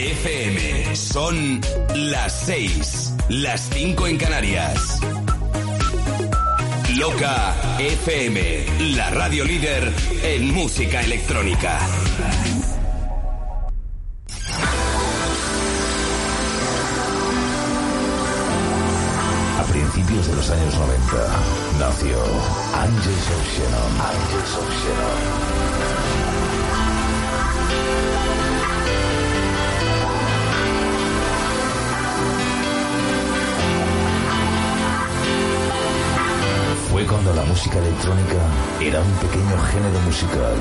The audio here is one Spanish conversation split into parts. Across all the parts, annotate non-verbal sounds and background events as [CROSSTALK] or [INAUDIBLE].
FM. Son las 6, las 5 en Canarias. Loca FM, la radio líder en música electrónica. A principios de los años 90 nació Angels of Shannon. Fue cuando la música electrónica era un pequeño género musical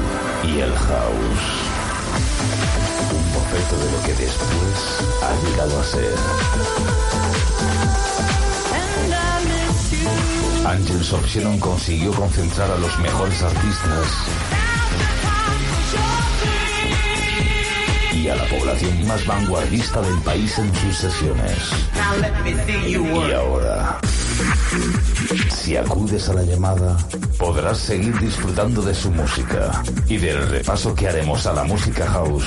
y el house. Un boceto de lo que después ha llegado a ser. Angels of Shannon consiguió concentrar a los mejores artistas y a la población más vanguardista del país en sus sesiones. Y ahora, si acudes a la llamada, podrás seguir disfrutando de su música y del repaso que haremos a la música house.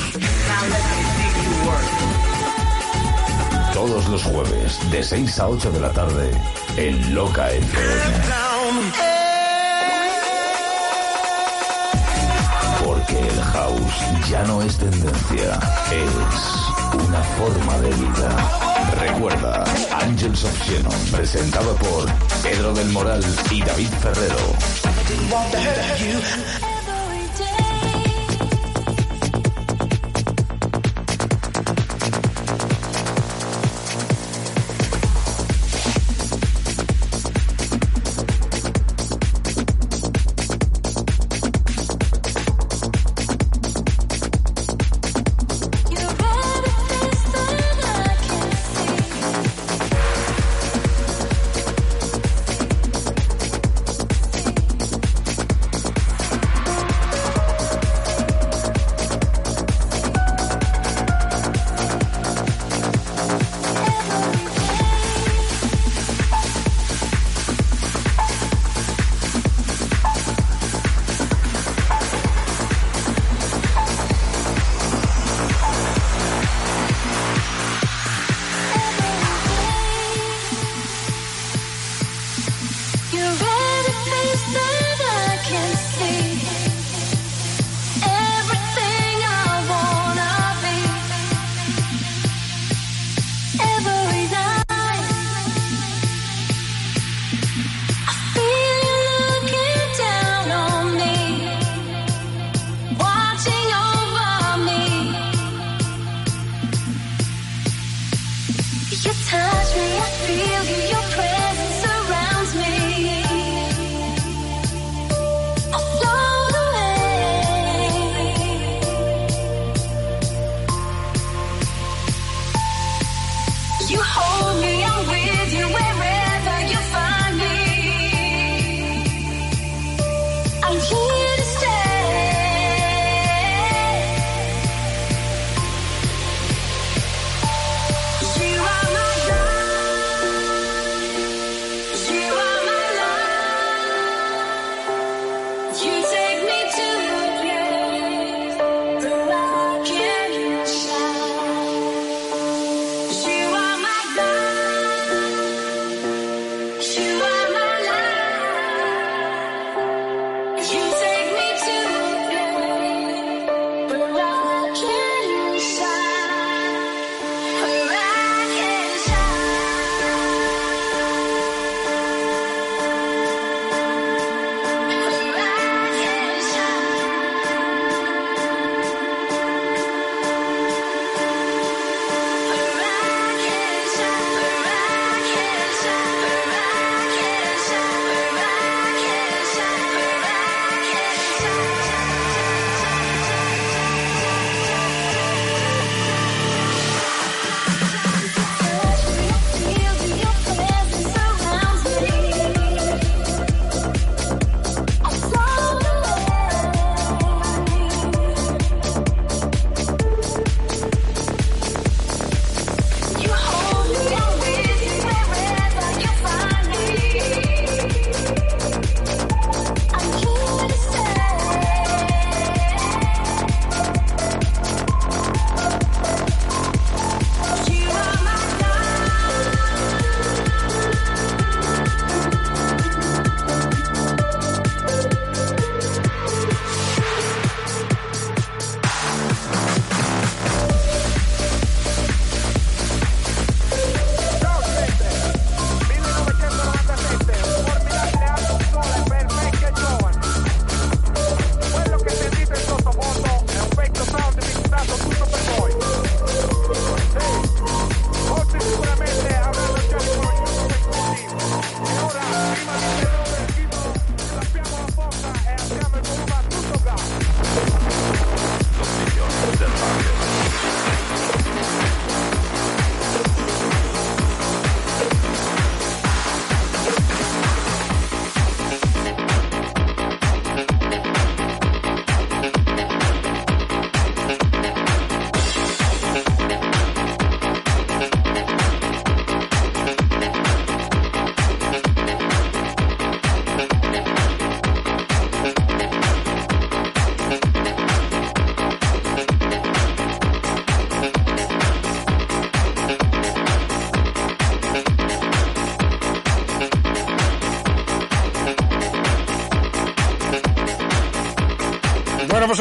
Todos los jueves, de 6 a 8 de la tarde, en Loca FM. Porque el house ya no es tendencia, es una forma de vida. Recuerda, Angels of Shannon, presentado por Pedro del Moral y David Ferrero.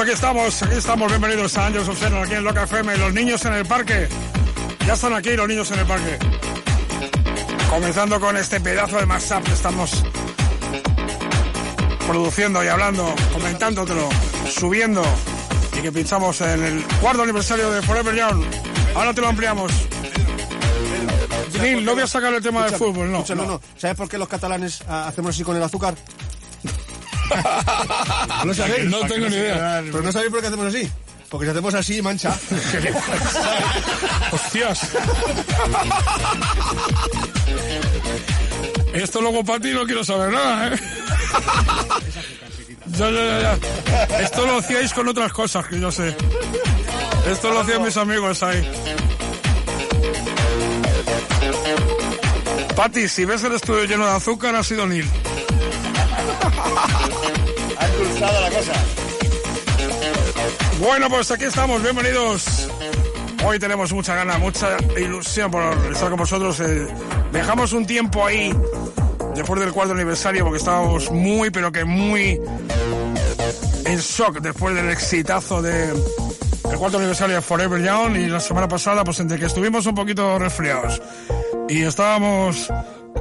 Aquí estamos, aquí estamos. Bienvenidos a Ángeles Obsceno, aquí en Loca FM. Los niños en el parque. Ya están aquí los niños en el parque. Comenzando con este pedazo de mashup que estamos produciendo y hablando, comentándotelo, subiendo y que pinchamos en el cuarto aniversario de Forever Young. Ahora te lo ampliamos. Neil, no voy a sacar el tema del fútbol, no. no, no. ¿Sabes por qué los catalanes ah, hacemos así con el azúcar? [LAUGHS] ¿No sabéis? No tengo ni idea. Pero no sabéis por qué hacemos así. Porque si hacemos así, mancha. [LAUGHS] ¡Hostias! Esto luego para ti no quiero saber nada, ¿eh? [LAUGHS] Ya, ya, ya, Esto lo hacíais con otras cosas que yo sé. Esto lo hacían mis amigos ahí. Pati, si ves el estudio lleno de azúcar, ha sido Nil. La. Bueno, pues aquí estamos, bienvenidos. Hoy tenemos mucha gana, mucha ilusión por estar con vosotros. Eh, dejamos un tiempo ahí, después del cuarto aniversario, porque estábamos muy, pero que muy en shock después del exitazo de el cuarto aniversario de Forever Young y la semana pasada, pues entre que estuvimos un poquito resfriados y estábamos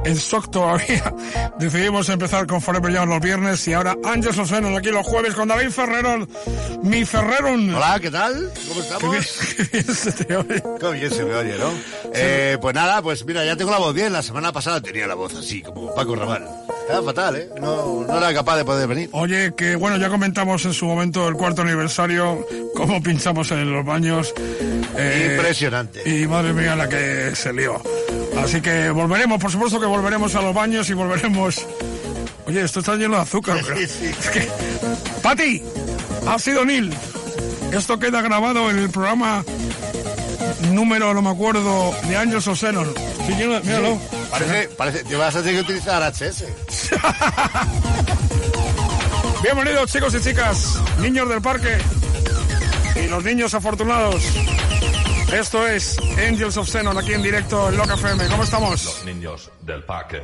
en shock todavía. [LAUGHS] Decidimos empezar con Forever Young los viernes y ahora Ángel Soseno aquí los jueves con David Ferrero, mi Ferrero. Hola, ¿qué tal? ¿Cómo estamos? [LAUGHS] Qué bien, se te oye. Qué bien se me oye, ¿no? Eh, pues nada, pues mira, ya tengo la voz bien. La semana pasada tenía la voz así, como Paco Rabanne. Estaba fatal, ¿eh? No, no era capaz de poder venir. Oye, que bueno, ya comentamos en su momento el cuarto aniversario, cómo pinchamos en los baños. Eh, Impresionante. Y madre mía la que se lió. Así que volveremos, por supuesto que volveremos a los baños y volveremos. Oye, esto está lleno de azúcar. Sí, sí. Pati, ha sido Neil. Esto queda grabado en el programa número, no me acuerdo, de años o senos. Sí, míralo. Parece, parece, te vas a tener que utilizar HS. [LAUGHS] Bienvenidos chicos y chicas, niños del parque y los niños afortunados. Esto es Angels of Zenon aquí en directo en Loca FM. ¿Cómo estamos? Los niños del parque.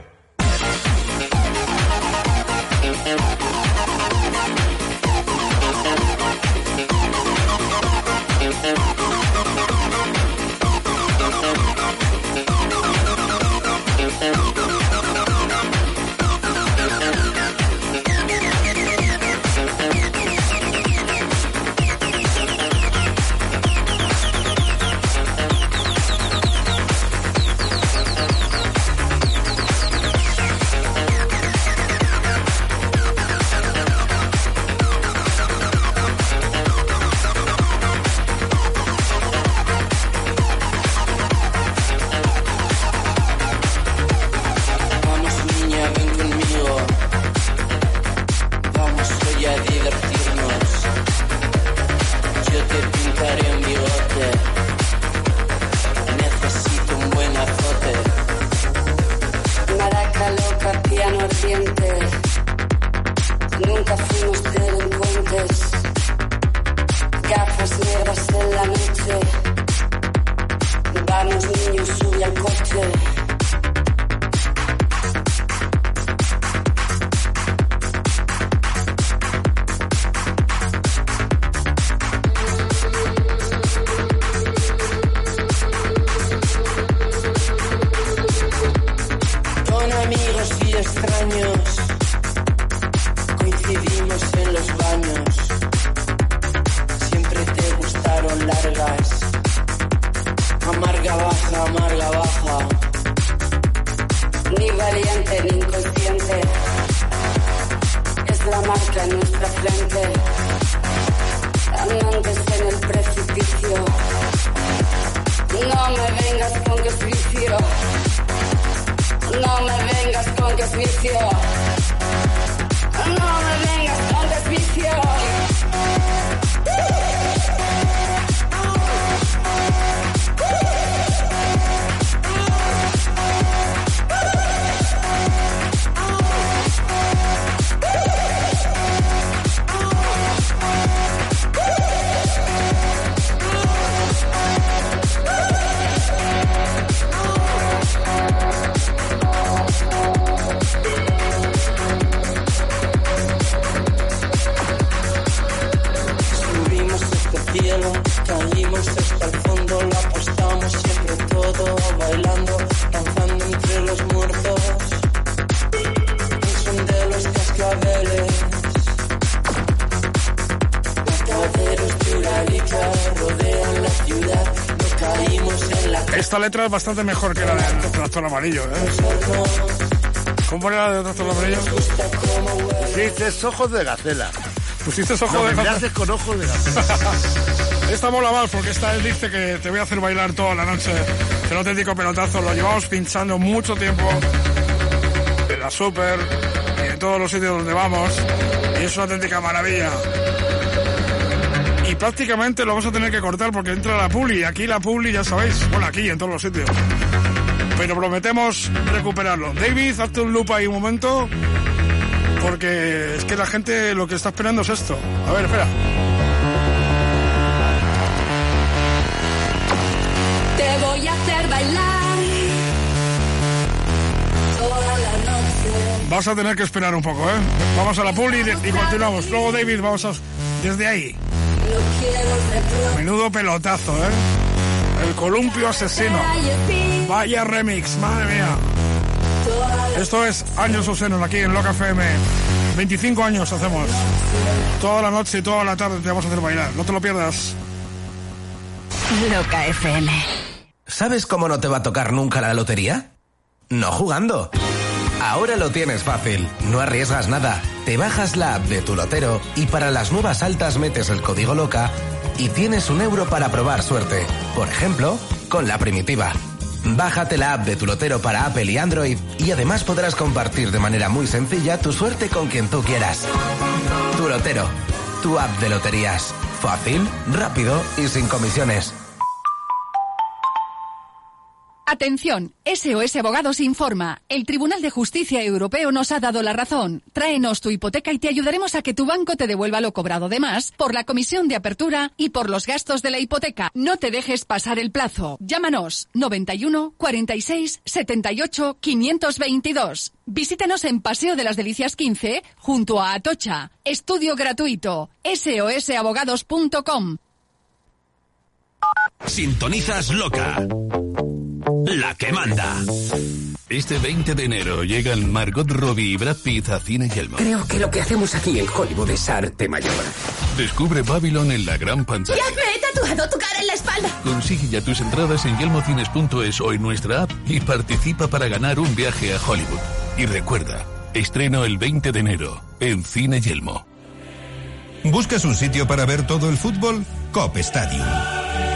Es bastante mejor que la de Tractor Amarillo, ¿eh? ¿Cómo era la Tractor Amarillo? Pusiste ojos de gacela. Pusiste ojos No, de me gacela. miraste con ojos de gacela. [LAUGHS] Esta mola más porque esta él dice que te voy a hacer bailar toda la noche. El auténtico pelotazo. Lo llevamos pinchando mucho tiempo en la super y en todos los sitios donde vamos. Y es una auténtica maravilla. Prácticamente lo vamos a tener que cortar porque entra la publi. Y aquí la publi, ya sabéis. Bueno, aquí en todos los sitios. Pero prometemos recuperarlo. David, hazte un loop ahí un momento. Porque es que la gente lo que está esperando es esto. A ver, espera. Te voy a hacer bailar toda la noche. Vas a tener que esperar un poco, ¿eh? Vamos a la publi y, y continuamos. Luego, David, vamos a... Desde ahí. Menudo pelotazo, ¿eh? El columpio asesino. Vaya remix, madre mía. Esto es Años Ocenos, aquí en Loca FM. 25 años hacemos. Toda la noche y toda la tarde te vamos a hacer bailar. No te lo pierdas. Loca FM. ¿Sabes cómo no te va a tocar nunca la lotería? No jugando. Ahora lo tienes fácil, no arriesgas nada. Te bajas la app de tu lotero y para las nuevas altas metes el código loca y tienes un euro para probar suerte. Por ejemplo, con la primitiva. Bájate la app de tu lotero para Apple y Android y además podrás compartir de manera muy sencilla tu suerte con quien tú quieras. Tu lotero, tu app de loterías. Fácil, rápido y sin comisiones. Atención, SOS Abogados informa. El Tribunal de Justicia Europeo nos ha dado la razón. Tráenos tu hipoteca y te ayudaremos a que tu banco te devuelva lo cobrado de más por la comisión de apertura y por los gastos de la hipoteca. No te dejes pasar el plazo. Llámanos 91 46 78 522. Visítenos en Paseo de las Delicias 15 junto a Atocha. Estudio gratuito. sosabogados.com. Sintonizas loca. La que manda. Este 20 de enero llegan Margot Robbie y Brad Pitt a Cine Yelmo. Creo que lo que hacemos aquí en Hollywood es arte mayor. Descubre Babylon en la gran pantalla. ¡Ya me he tatuado tu cara en la espalda! Consigue ya tus entradas en yelmocines.es o en nuestra app y participa para ganar un viaje a Hollywood. Y recuerda, estreno el 20 de enero en Cine Yelmo. ¿Buscas un sitio para ver todo el fútbol? Cop Stadium.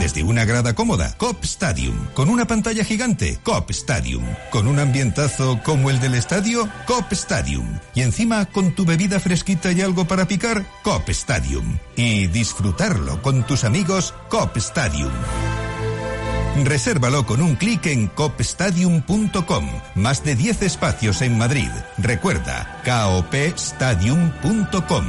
Desde una grada cómoda, Cop Stadium. Con una pantalla gigante, Cop Stadium. Con un ambientazo como el del estadio, Cop Stadium. Y encima, con tu bebida fresquita y algo para picar, Cop Stadium. Y disfrutarlo con tus amigos, Cop Stadium. Resérvalo con un clic en copstadium.com. Más de 10 espacios en Madrid. Recuerda, copstadium.com.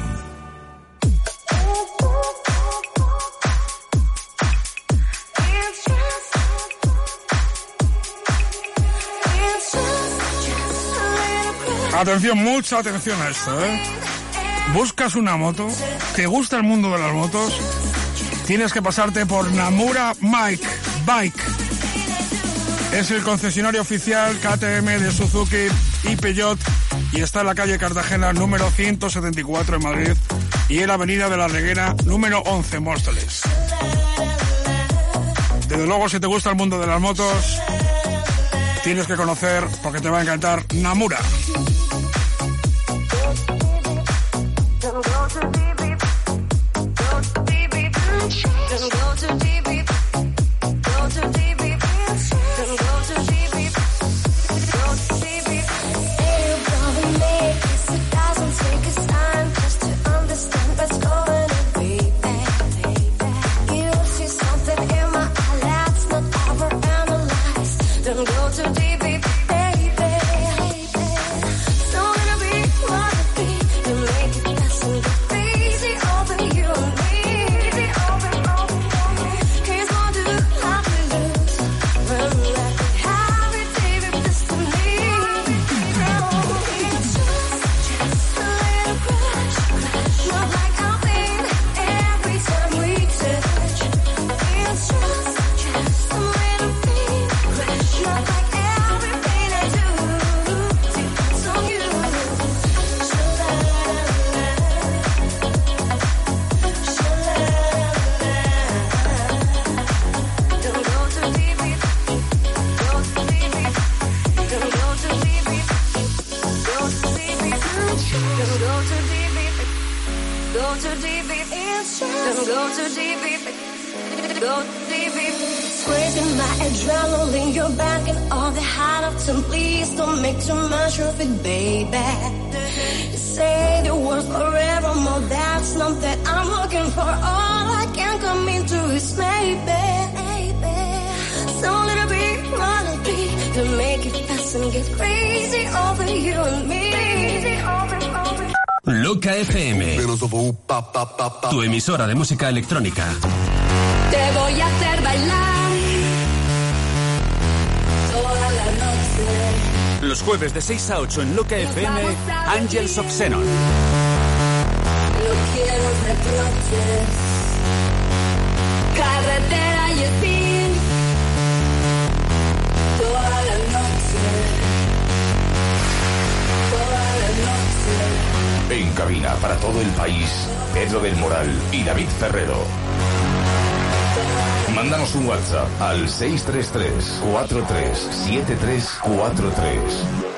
Atención, mucha atención a esto, ¿eh? ¿Buscas una moto? ¿Te gusta el mundo de las motos? Tienes que pasarte por Namura Mike Bike. Es el concesionario oficial KTM de Suzuki y Peugeot y está en la calle Cartagena número 174 en Madrid y en la avenida de la Reguera número 11 en Móstoles. Desde luego, si te gusta el mundo de las motos, tienes que conocer, porque te va a encantar, Namura. Emisora de música electrónica. Te voy a hacer bailar toda la noche. Los jueves de 6 a 8 en Loca FM, Angels of Xenon. No quiero reproches. Carretera y spin. En cabina para todo el país, Pedro del Moral y David Ferrero. Mándanos un WhatsApp al 633 437343.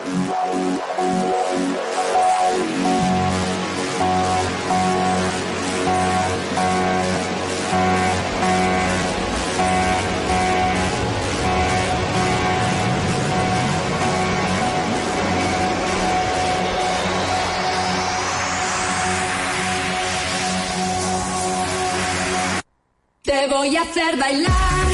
Voy a hacer bailar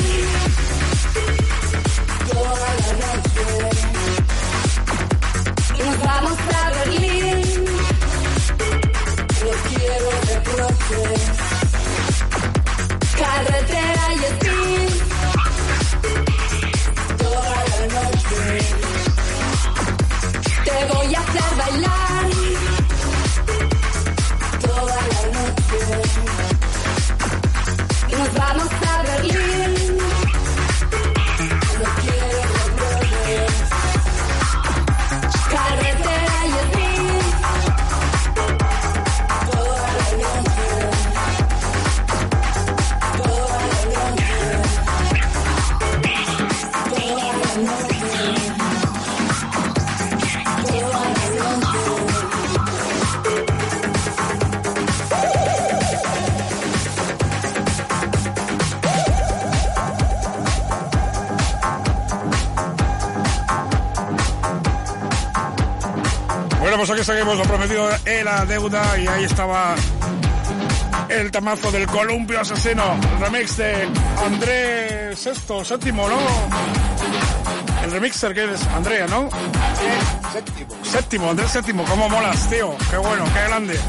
seguimos, lo prometido era deuda y ahí estaba el tamazo del columpio asesino, el remix de Andrés Sexto, séptimo, ¿no? El remixer que es Andrea, ¿no? Séptimo. Séptimo, Andrés Séptimo, cómo molas, tío, qué bueno, qué grande.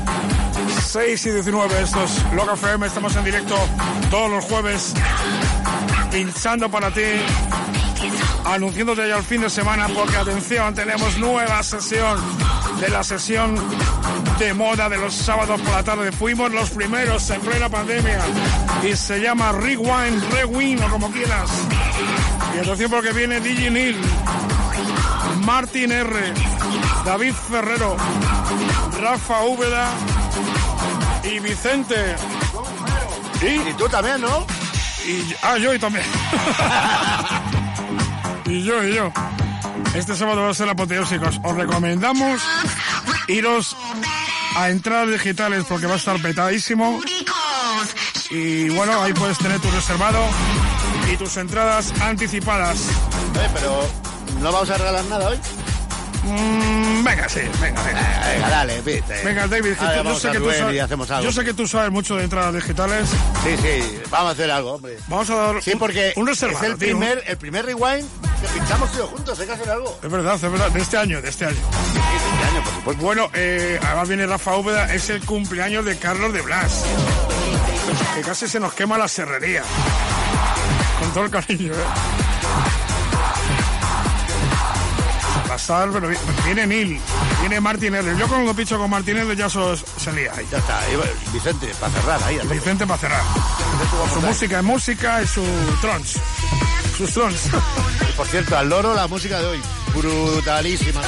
6 y 19, esto es Loca FM, estamos en directo todos los jueves, pinchando para ti, anunciándote ya el fin de semana, porque atención, tenemos nueva sesión de la sesión de moda de los sábados por la tarde. Fuimos los primeros en plena pandemia y se llama Rewind, Rewind o como quieras. Y atención porque viene DJ Neil, Martin R, David Ferrero, Rafa Úbeda y Vicente. Y, tú también, ¿no? Y, ah, yo y también. [LAUGHS] y yo, y yo. Este sábado va a ser apoteósicos. Os recomendamos iros a entradas digitales porque va a estar petadísimo. Y bueno, ahí puedes tener tu reservado y tus entradas anticipadas. Pero no vamos a regalar nada hoy. Mm, venga, sí, venga, venga. Venga, dale, viste. Venga, David, que tú- yo, sé que tú sabes, y hacemos algo. yo sé que tú sabes mucho de entradas digitales. Sí, sí, vamos a hacer algo, hombre. Vamos a dar Sí, porque un reservado, es el tío. primer, el primer rewind que pinchamos todos juntos, hay que hacer algo. Es verdad, es verdad, de este año, de este año. Pues bueno, eh, además viene Rafa Úbeda, es el cumpleaños de Carlos de Blas. Que casi se nos quema la serrería. Con todo el cariño, ¿eh? Pasar, pero vi- viene Neil, viene Martín R. Yo cuando picho con Martín R ya sos, se lía ahí. Ya está, Vicente, para cerrar ahí. Vicente para cerrar. Su música es música y su trons. Sus trons. Por cierto, al loro la música de hoy, brutalísima.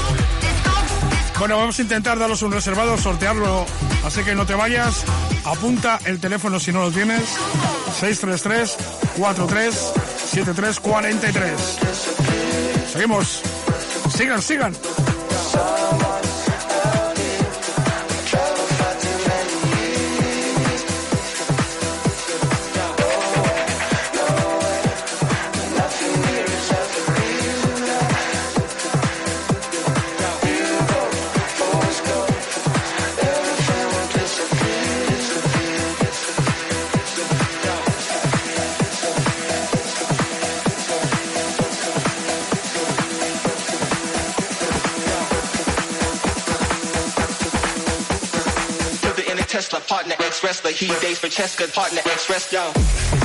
Bueno, vamos a intentar daros un reservado, sortearlo, así que no te vayas. Apunta el teléfono si no lo tienes. 633 43 73 43. Seguimos. Sigan, sigan. wrestler. He dates for Cheska, partner, ex-wrestler.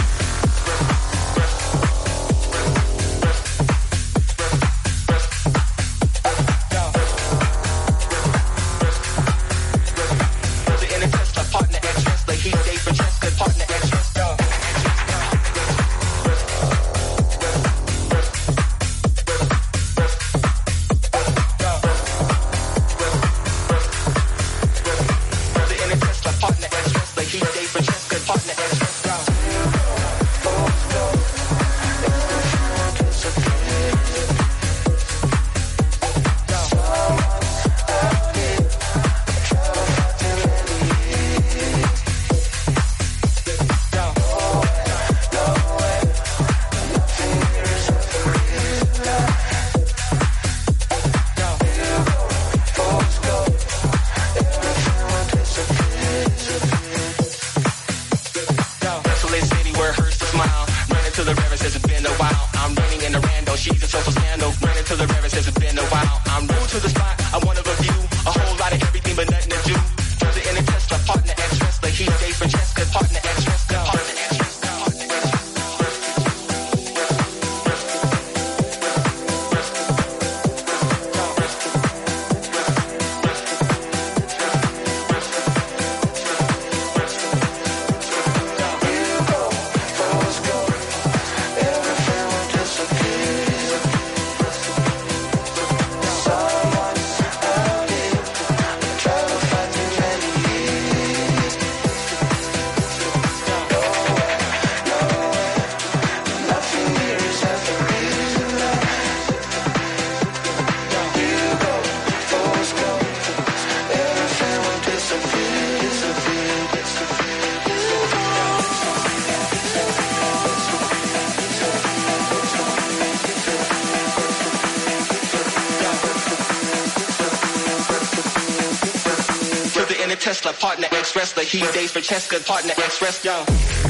wrestler, partner, ex wrestler. He dates for Cheska, partner, ex wrestler.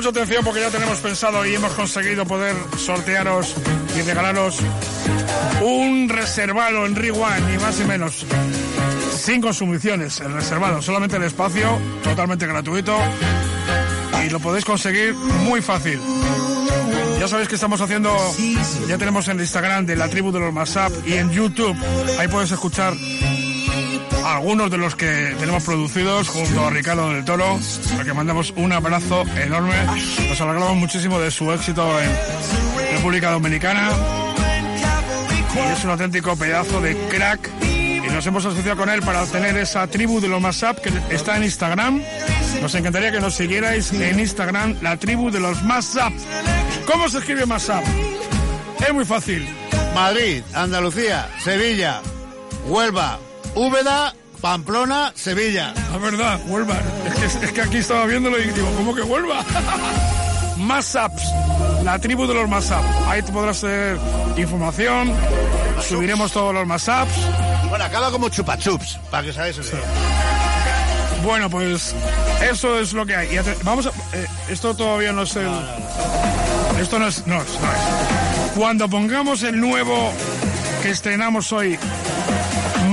Mucha atención porque ya tenemos pensado y hemos conseguido poder sortearos y regalaros un reservado en Rewind, ni más ni menos. Sin consumiciones, el reservado, solamente el espacio, totalmente gratuito y lo podéis conseguir muy fácil. Ya sabéis que estamos haciendo, ya tenemos en el Instagram de la tribu de los Masap y en YouTube, ahí puedes escuchar algunos de los que tenemos producidos junto a Ricardo del Toro, al que mandamos un abrazo enorme. Nos alegramos muchísimo de su éxito en República Dominicana. Y es un auténtico pedazo de crack. Y nos hemos asociado con él para tener esa tribu de los Masap que está en Instagram. Nos encantaría que nos siguierais en Instagram, la tribu de los Masap. ¿Cómo se escribe Masap? Es muy fácil. Madrid, Andalucía, Sevilla, Huelva, Úbeda, Pamplona, Sevilla. La verdad, Huelva. Es que, aquí estaba viéndolo y digo, ¿cómo que Huelva? [LAUGHS] Masaps, la tribu de los Masaps. Ahí te podrás tener información. Subiremos todos los Masaps. Bueno, acaba como chupachups, para que sabáis eso. Bueno, pues eso es lo que hay. vamos a, eh, esto todavía no es el. Esto no es, no es. Cuando pongamos el nuevo que estrenamos hoy,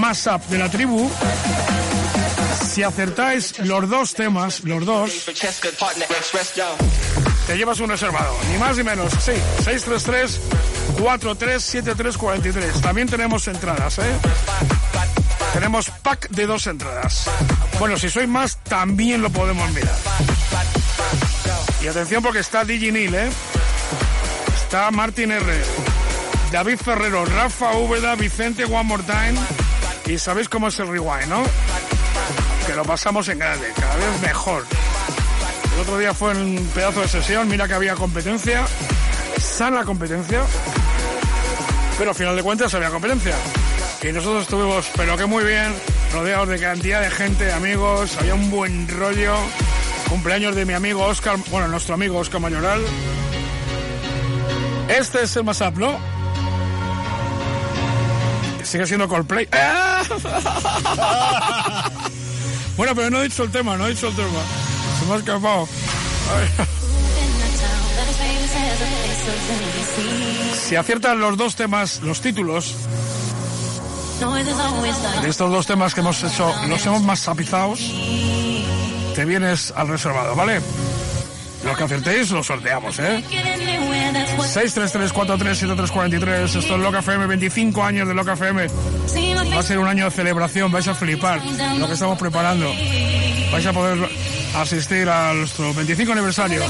Mashup de la tribu. Si acertáis los dos temas, los dos, te llevas un reservado, ni más ni menos. Sí, 633 437343. También tenemos entradas, ¿eh? Tenemos pack de dos entradas. Bueno, si sois más, también lo podemos mirar. Y atención porque está Diginil, ¿eh? Está Martin R. David Ferrero, Rafa Úbeda, Vicente One More Time. Y sabéis cómo es el rewind, ¿no? Que lo pasamos en grande, cada vez mejor. El otro día fue un pedazo de sesión, mira que había competencia, sana competencia, pero al final de cuentas había competencia. Y nosotros estuvimos, pero que muy bien, rodeados de cantidad de gente, amigos, había un buen rollo. Cumpleaños de mi amigo Oscar, bueno, nuestro amigo Oscar Mayoral. Este es el más ¿no? Sigue siendo Coldplay. [LAUGHS] bueno, pero no he dicho el tema, no he dicho el tema. Se me ha escapado. Si aciertan los dos temas, los títulos de estos dos temas que hemos hecho, los hemos más tapizados, te vienes al reservado, ¿vale? Los que acertéis los sorteamos, ¿eh? 633-437343. Esto es Loca FM, 25 años de Loca FM. Va a ser un año de celebración, vais a flipar lo que estamos preparando. Vais a poder asistir a nuestro 25 aniversario.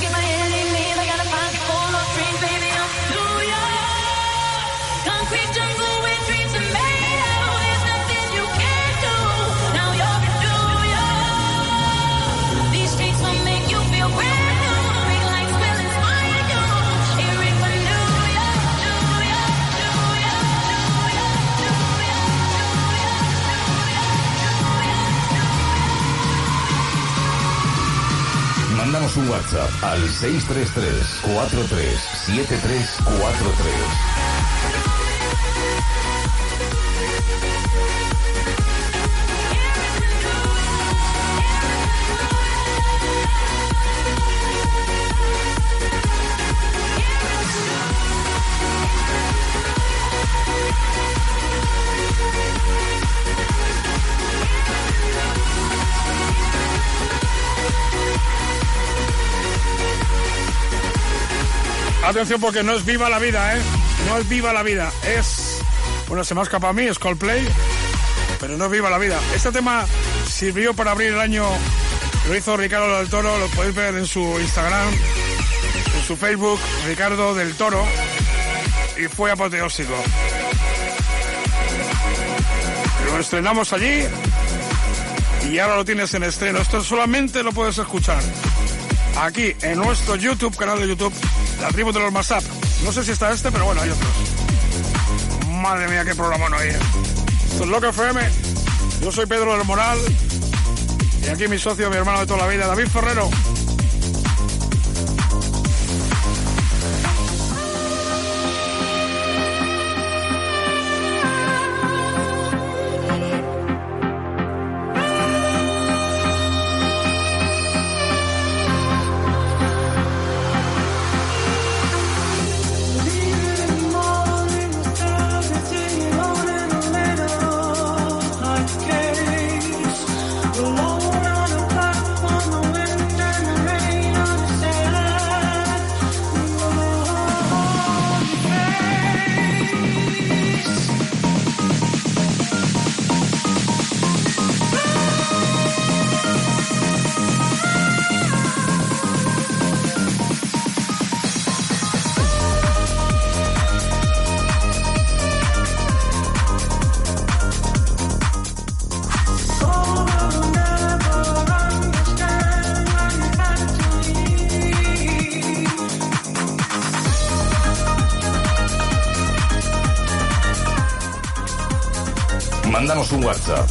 Mándanos un WhatsApp al 633 43 7343. Atención porque no es viva la vida, ¿eh? No es viva la vida. Es... Bueno, se me ha escapado a mí, es Coldplay. Pero no es viva la vida. Este tema sirvió para abrir el año. Lo hizo Ricardo del Toro. Lo podéis ver en su Instagram, en su Facebook, Ricardo del Toro. Y fue apoteósico. Lo estrenamos allí. Y ahora lo tienes en estreno. Esto solamente lo puedes escuchar aquí en nuestro YouTube, canal de YouTube, la tribu de los Masap. No sé si está este, pero bueno, hay otros. Madre mía, qué programa no hay. ¿eh? Esto es FM. Yo soy Pedro del Moral. Y aquí mi socio, mi hermano de toda la vida, David Ferrero.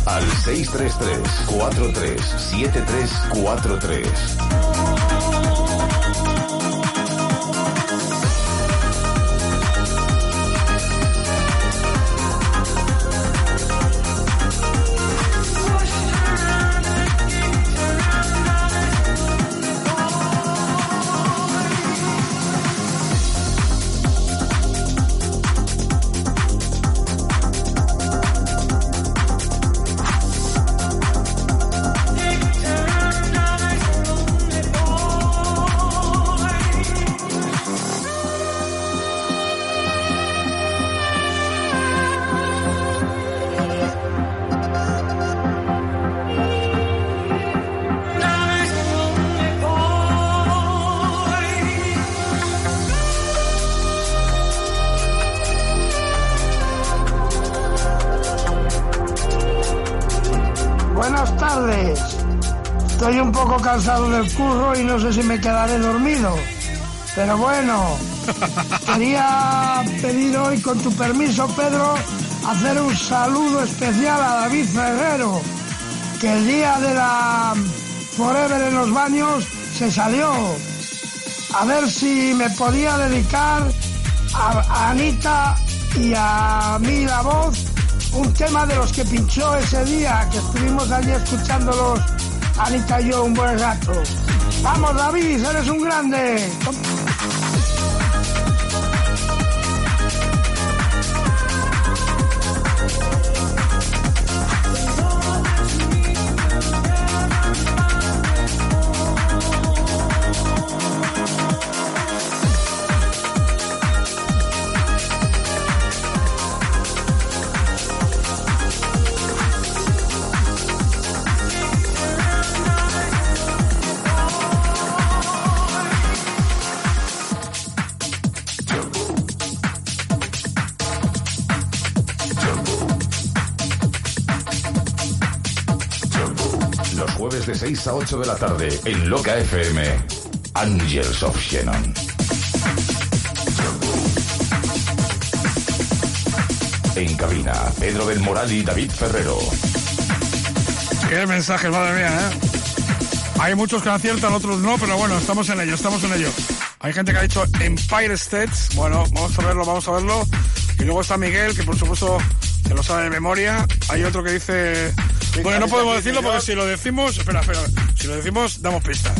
Al 633 43 del curro y no sé si me quedaré dormido. Pero bueno, [LAUGHS] quería pedir hoy, con tu permiso, Pedro, hacer un saludo especial a David Ferrero, que el día de la Forever en los baños se salió. A ver si me podía dedicar a Anita y a mí la voz un tema de los que pinchó ese día que estuvimos allí escuchándolos Anita y yo un buen rato. Vamos David, eres un grande. 6 a 8 de la tarde en Loca FM. Angels of Shannon. En cabina, Pedro del Moral y David Ferrero. Qué mensaje, madre mía, ¿eh? Hay muchos que aciertan, otros no, pero bueno, estamos en ello, estamos en ello. Hay gente que ha dicho Empire States. Bueno, vamos a verlo, vamos a verlo. Y luego está Miguel, que por supuesto se lo sabe de memoria. Hay otro que dice bueno, no podemos decirlo porque si lo decimos, espera, espera, si lo decimos damos pista.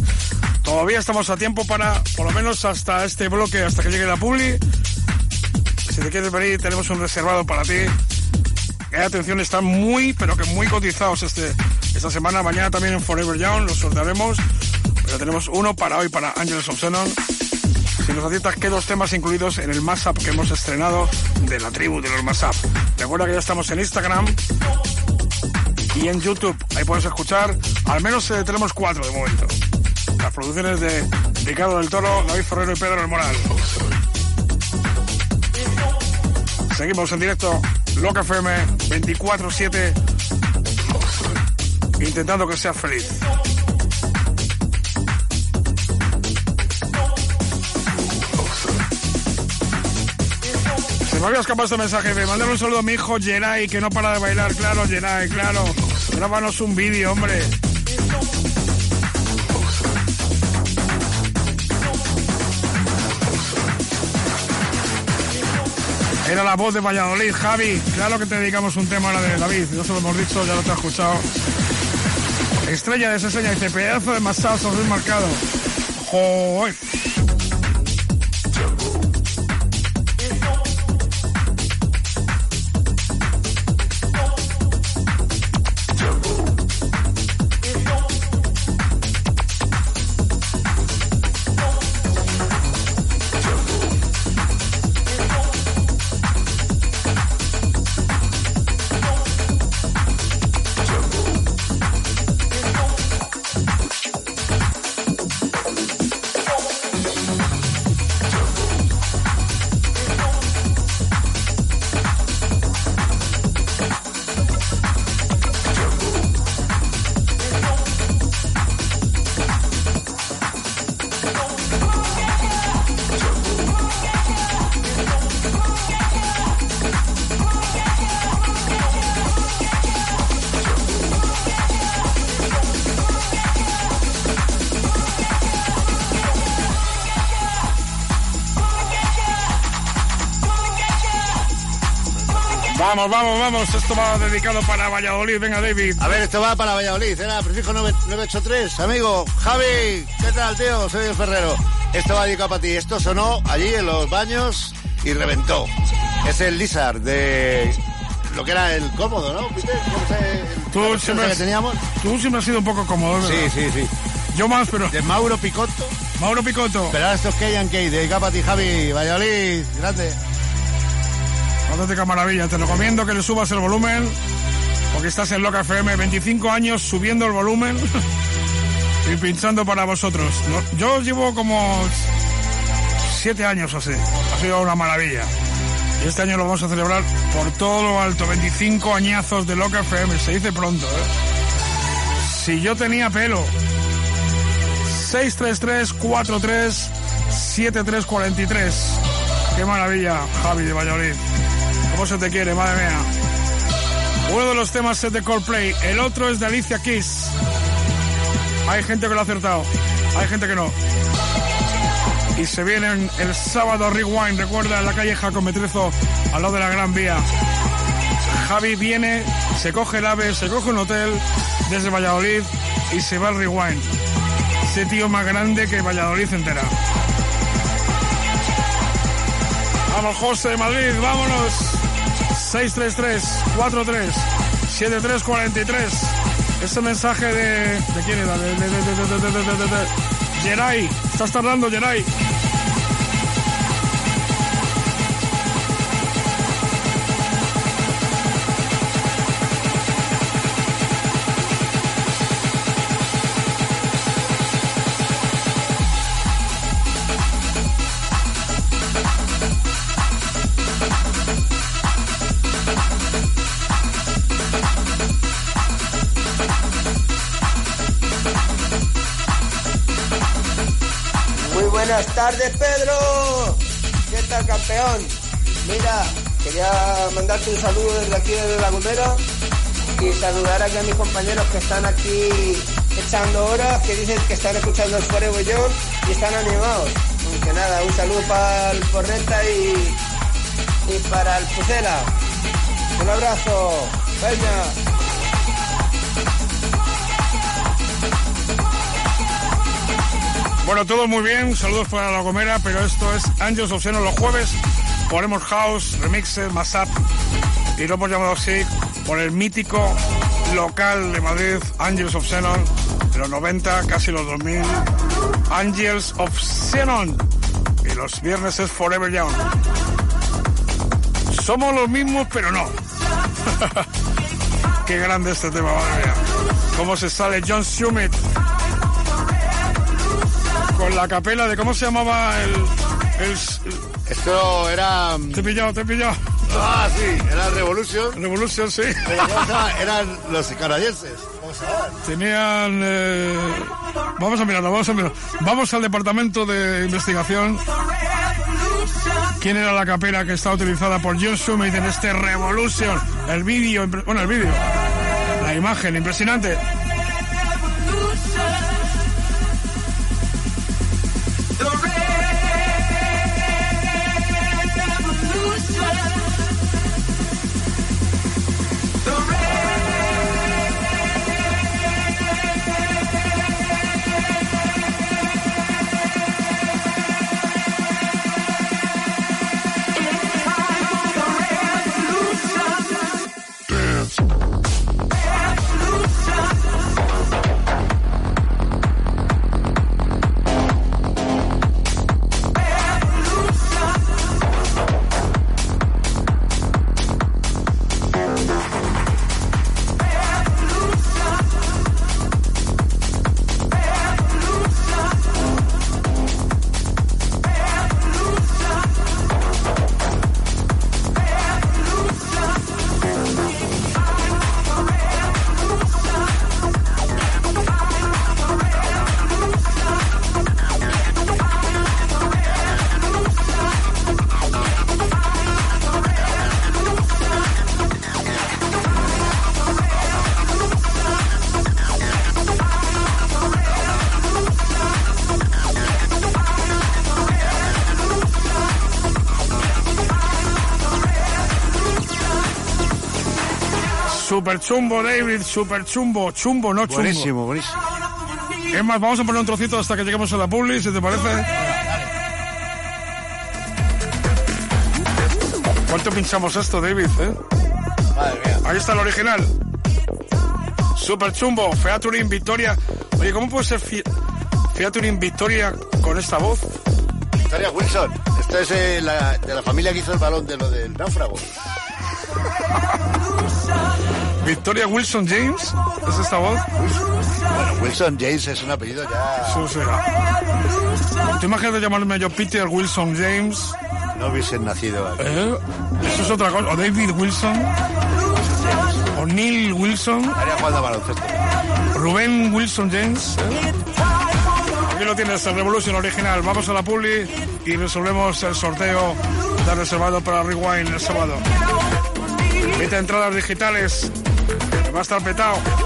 Todavía estamos a tiempo para, por lo menos hasta este bloque, hasta que llegue la publi. Si te quieres venir, tenemos un reservado para ti. Eh, atención, están muy, pero que muy cotizados este, esta semana. Mañana también en Forever Young los sortearemos. Pero tenemos uno para hoy, para Ángeles of Xenon. Si nos aciertas qué dos temas incluidos en el Mashup que hemos estrenado de la tribu de los Mashup. Recuerda que ya estamos en Instagram y en YouTube. Ahí puedes escuchar, al menos eh, tenemos cuatro de momento. Las producciones de Ricardo del Toro, David Ferrero y Pedro del Moral. Seguimos en directo, Loca FM 24-7, intentando que seas feliz. Se me había escapado este mensaje. Me mandaron un saludo a mi hijo Geray, que no para de bailar. Claro, Geray, claro. Grábanos un vídeo, hombre. Era la voz de Valladolid, Javi. Claro que te dedicamos un tema a la de David. No se lo hemos dicho, ya lo te he escuchado. Estrella de Seseña dice, pedazo de masazo, soy marcado. Joder. Vamos, vamos, vamos. Esto va dedicado para Valladolid. Venga, David. A ver, esto va para Valladolid. Era prefijo 983. Amigo, Javi, ¿qué tal, tío? Soy el Ferrero. Esto va dedicado para ti. Esto sonó allí en los baños y reventó. Es el Lizard de lo que era el cómodo, ¿no? Tú siempre, que teníamos? tú siempre has sido un poco cómodo, ¿verdad? Sí, sí, sí. Yo más, pero... De Mauro Picotto. Mauro Picotto. Pero ahora esto es K&K, de para ti, Javi. Valladolid, grande. Fantástica maravilla. Te recomiendo que le subas el volumen. Porque estás en Loca FM, 25 años subiendo el volumen [LAUGHS] y pinchando para vosotros. Yo llevo como 7 años así. Ha sido una maravilla. Y este año lo vamos a celebrar por todo lo alto. 25 añazos de Loca FM. Se dice pronto, ¿eh? Si yo tenía pelo. 633 43 7343. Qué maravilla, Javi de Valladolid. ¿Cómo se te quiere, madre mía? Uno de los temas es de Coldplay, el otro es de Alicia Keys. Hay gente que lo ha acertado, hay gente que no. Y se vienen el sábado Rewind, recuerda, en la calle Jacob Metrezo, al lado de la Gran Vía. Javi viene, se coge el ave, se coge un hotel desde Valladolid y se va al Rewind. Ese tío más grande que Valladolid entera. Vamos, José de Madrid, vámonos. 633-43-7343. Ese mensaje de. ¿De quién era? De, de, de, de, de, de, de, de, de. Estás tardando, Geray. Tardes, Pedro. ¿Qué tal, campeón? Mira, quería mandarte un saludo desde aquí, desde La Gomera, y saludar aquí a mis compañeros que están aquí echando horas, que dicen que están escuchando el Forever y están animados. Aunque nada, un saludo para el Corneta y, y para el Pucela. Un abrazo. Venga. Bueno, todo muy bien, saludos para la Gomera, pero esto es Angels of Xenon los jueves. Ponemos house, remixes, mashup y lo hemos llamado así por el mítico local de Madrid, Angels of Xenon, de los 90, casi los 2000. Angels of Xenon. Y los viernes es Forever Young. Somos los mismos, pero no. [LAUGHS] Qué grande este tema, madre mía. Cómo se sale John Summit con la capela de cómo se llamaba el. el Esto era. Te he pillado, te he pillado. Ah, sí, era Revolution. Revolution, sí. Eran los canadienses. Tenían. eh, Vamos a mirarlo, vamos a mirarlo. Vamos al departamento de investigación. ¿Quién era la capela que está utilizada por John Summit en este Revolution? El vídeo, bueno, el vídeo. La imagen, impresionante. Super chumbo, David, super chumbo, chumbo, no chumbo. Buenísimo, buenísimo. Es más, vamos a poner un trocito hasta que lleguemos a la publi, si te parece. ¿Cuánto pinchamos esto, David? eh? Madre mía. Ahí está el original. Super chumbo, Featuring Victoria. Oye, ¿cómo puede ser fi- Featuring Victoria con esta voz? Victoria Wilson. Esto es eh, la, de la familia que hizo el balón de lo del náufrago. [LAUGHS] Victoria Wilson James, ¿es esta voz? Bueno, Wilson James es un apellido ya. Eso será. ¿Te imaginas llamarme yo Peter Wilson James? No hubiesen nacido aquí. ¿Eh? Eso es otra cosa. O David Wilson. O Neil Wilson. Haría baloncesto. Rubén Wilson James. ¿eh? Aquí lo tienes, el Revolution original. Vamos a la publi y resolvemos el sorteo de reservado para Rewind el sábado. Vete entradas digitales. Va a estar petado.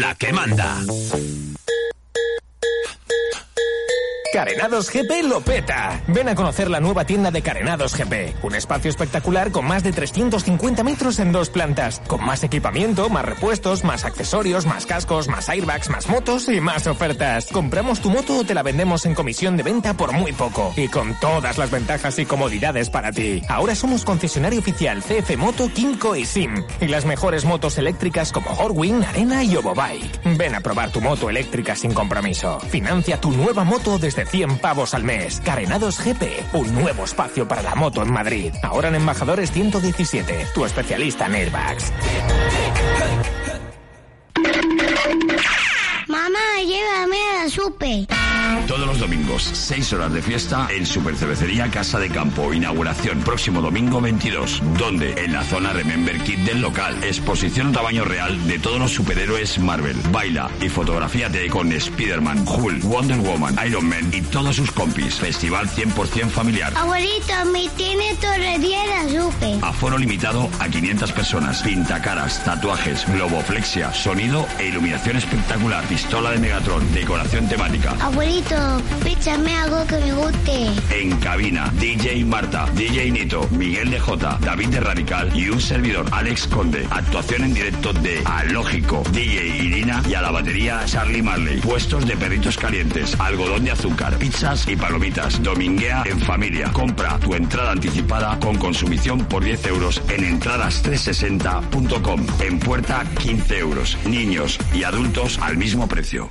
La que manda. Carenados GP lo peta. Ven a conocer la nueva tienda de Carenados GP. Un espacio espectacular con más de 350 metros en dos plantas. Con más equipamiento, más repuestos, más accesorios, más cascos, más airbags, más motos y más ofertas. Compramos tu moto o te la vendemos en comisión de venta por muy poco. Y con todas las ventajas y comodidades para ti. Ahora somos concesionario oficial CF Moto, Kinko y Sim. Y las mejores motos eléctricas como Horwing, Arena y Obobike. Ven a probar tu moto eléctrica sin compromiso. Financia tu nueva moto desde 100 pavos al mes. Carenados GP, un nuevo espacio para la moto en Madrid. Ahora en Embajadores 117, tu especialista en airbags. Mamá, llévame a la supe. Todos los domingos, 6 horas de fiesta en Super Cervecería Casa de Campo. Inauguración próximo domingo 22. Donde? En la zona Remember Kit del local. Exposición tamaño real de todos los superhéroes Marvel. Baila y fotografíate con Spider-Man, Hulk, Wonder Woman, Iron Man y todos sus compis. Festival 100% familiar. Abuelito, me tiene torrería la supe. Aforo limitado a 500 personas. Pintacaras, tatuajes, globoflexia, sonido e iluminación espectacular. Pistola de Megatron, decoración temática. Abuelito, píchame algo que me guste. En cabina, DJ Marta, DJ Nito, Miguel de J, David de Radical y un servidor, Alex Conde. Actuación en directo de Alógico, DJ Irina y a la batería Charlie Marley. Puestos de perritos calientes, algodón de azúcar, pizzas y palomitas. Dominguea en familia. Compra tu entrada anticipada con consumición por 10 euros en entradas360.com. En puerta 15 euros. Niños y adultos al mismo precio.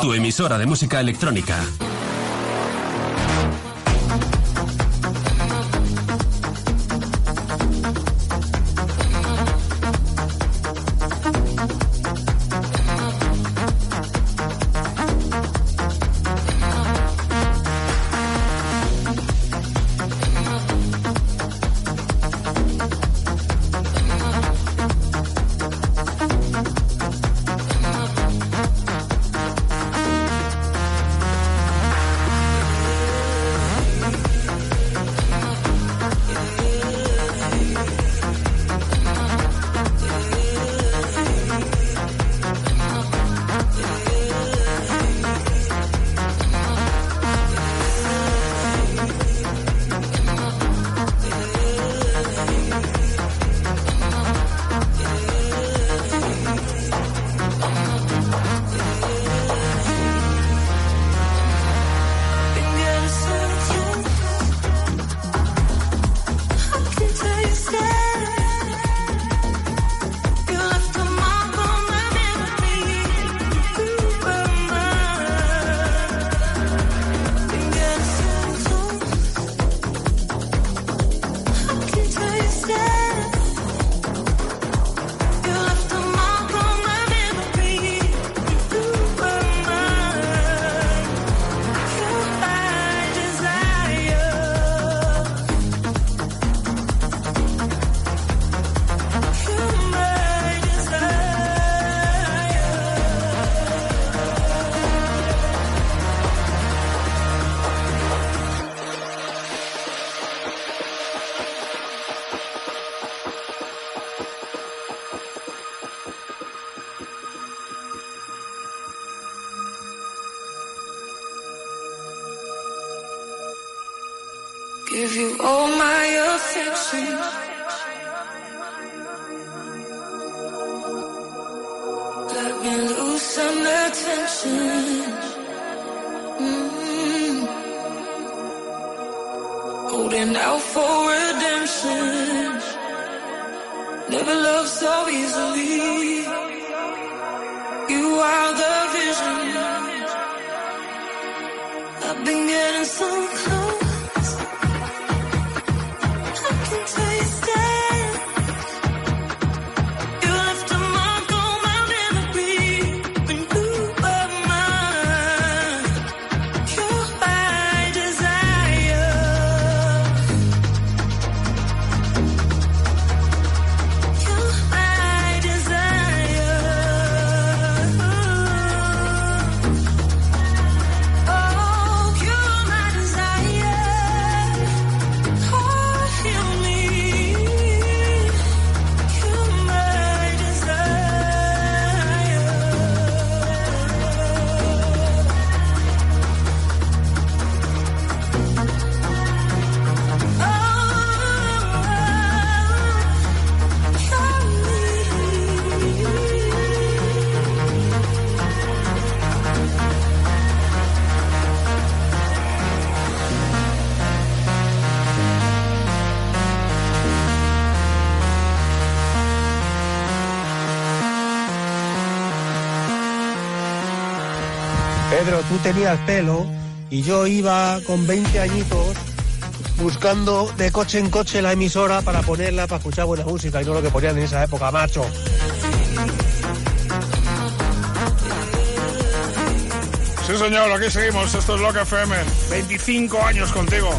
Tu emisora de música electrónica. Out for tú tenías pelo y yo iba con 20 añitos buscando de coche en coche la emisora para ponerla para escuchar buena música y no lo que ponían en esa época, macho. Sí, señor, aquí seguimos. Esto es Loca FM. 25 años contigo.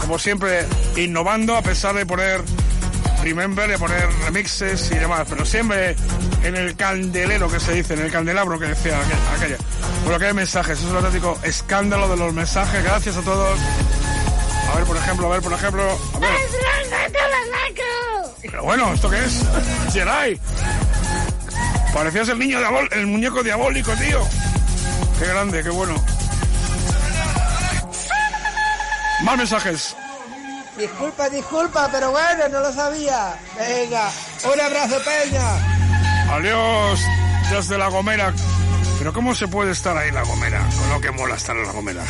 Como siempre, innovando a pesar de poner Remember, de poner remixes y demás. Pero siempre en el candelero que se dice, en el candelabro que decía aqu- aquella. Bueno, que hay mensajes. Es un auténtico escándalo de los mensajes. Gracias a todos. A ver, por ejemplo, a ver, por ejemplo. A ver. Pero bueno, ¿esto qué es? [LAUGHS] Geray. Parecías el niño diabol, el muñeco diabólico, tío. Qué grande, qué bueno. Más mensajes. Disculpa, disculpa, pero bueno, no lo sabía. Venga, un abrazo, Peña. Adiós, desde La Gomera. Pero ¿cómo se puede estar ahí en La Gomera? Con lo que mola estar en La Gomera.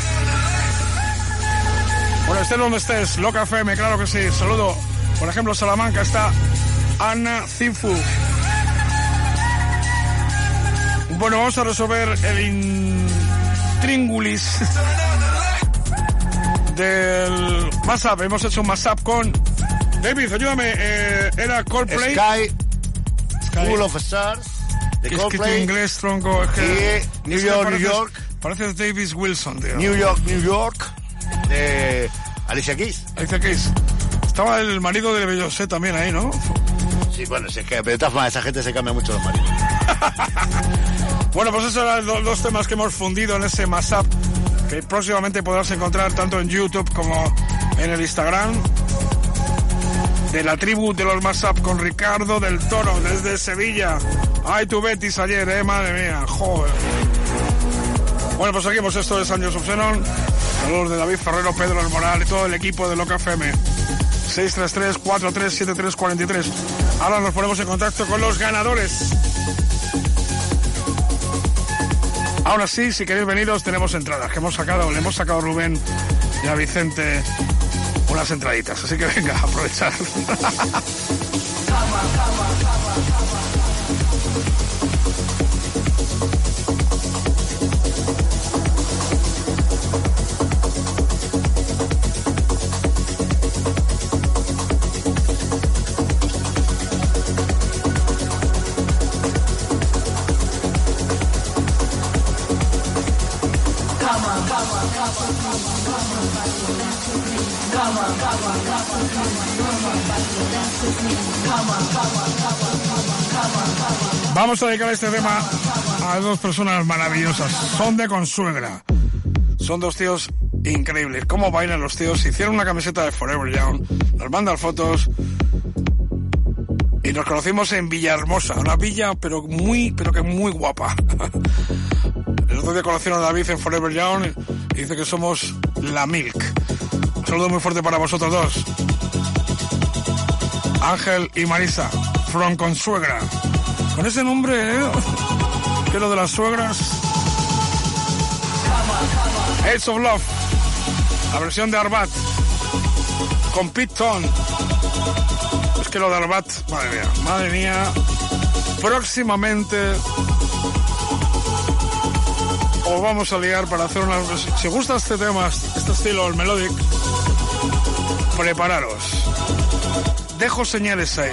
Bueno, estés donde estés, Loca FM, claro que sí. Saludo. Por ejemplo, Salamanca está Ana Cifu. Bueno, vamos a resolver el intríngulis del WhatsApp. Hemos hecho un WhatsApp con... David, ayúdame. eh, era Coldplay. Sky, Full of Stars, de Es que inglés, tronco, es que... Y New York, New York. Pareces Davis Wilson, tío. New York, New York, de Alicia Keys. Alicia Keys. Estaba el marido de Beyoncé también ahí, ¿no? Sí, bueno, si es que de todas maneras esa gente se cambia mucho los maridos. [LAUGHS] Bueno, pues esos eran los dos temas que hemos fundido en ese mashup que próximamente podrás encontrar tanto en YouTube como en el Instagram de la tribu de los mashup con Ricardo del Toro desde Sevilla. Ay, tu Betis ayer, eh, madre mía, joder. Bueno, pues seguimos esto de San Joseph Xenon. Saludos de David Ferrero, Pedro El Moral y todo el equipo de Loca FM. 633-437343. Ahora nos ponemos en contacto con los ganadores. Ahora sí, si queréis veniros, tenemos entradas que hemos sacado, le hemos sacado a Rubén y a Vicente unas entraditas. Así que venga, aprovechar. Vamos a dedicar este tema a dos personas maravillosas. Son de consuegra. Son dos tíos increíbles. ¿Cómo bailan los tíos? Hicieron una camiseta de Forever Young. Nos mandan fotos. Y nos conocimos en Villahermosa. Una villa, pero muy, pero que muy guapa. [LAUGHS] El otro día conocieron a David en Forever Young y dice que somos la Milk. Un saludo muy fuerte para vosotros dos. Ángel y Marisa, from Consuegra. Ese nombre, ¿eh? Que lo de las suegras. Aids of Love. La versión de Arbat. Con Pete Tone. Es que lo de Arbat, madre mía, madre mía. Próximamente os vamos a liar para hacer una... Si gusta este tema, este estilo, el melodic, prepararos. Dejo señales ahí.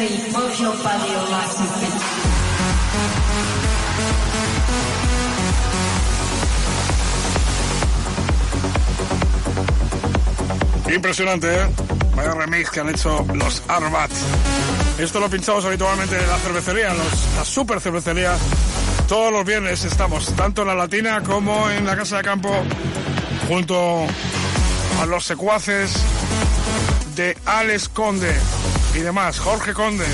Me, move your Impresionante, ¿eh? Vaya remix que han hecho los Arbat. Esto lo pinchamos habitualmente en la cervecería, los, la super cervecería. Todos los viernes estamos, tanto en la Latina como en la Casa de Campo, junto a los secuaces de Alex Conde y demás, Jorge Conde,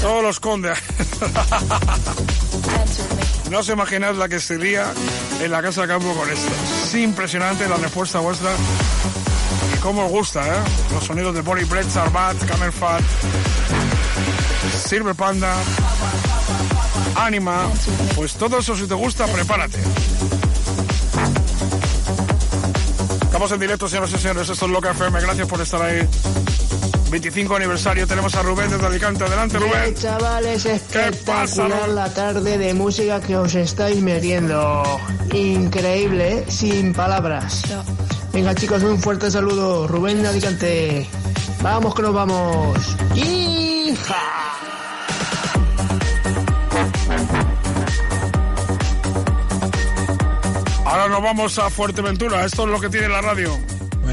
todos los Conde. [LAUGHS] no os imagináis la que sería en la Casa de Campo con esto. Es impresionante la respuesta vuestra y cómo os gusta, ¿eh? Los sonidos de Body Bread, Sarbat, Camel Fat, Silver Panda, Anima. Pues todo eso si te gusta, prepárate. Estamos en directo, señoras y señores. Esto es Loca FM. Gracias por estar ahí. 25 aniversario. Tenemos a Rubén desde Alicante. Adelante, Rubén. Chavales, espectacular la tarde de música que os estáis metiendo. Increíble, ¿eh? sin palabras. Venga, chicos, un fuerte saludo. Rubén de Alicante. Vamos que nos vamos. ¡Hija! Ahora nos vamos a Fuerteventura. Esto es lo que tiene la radio.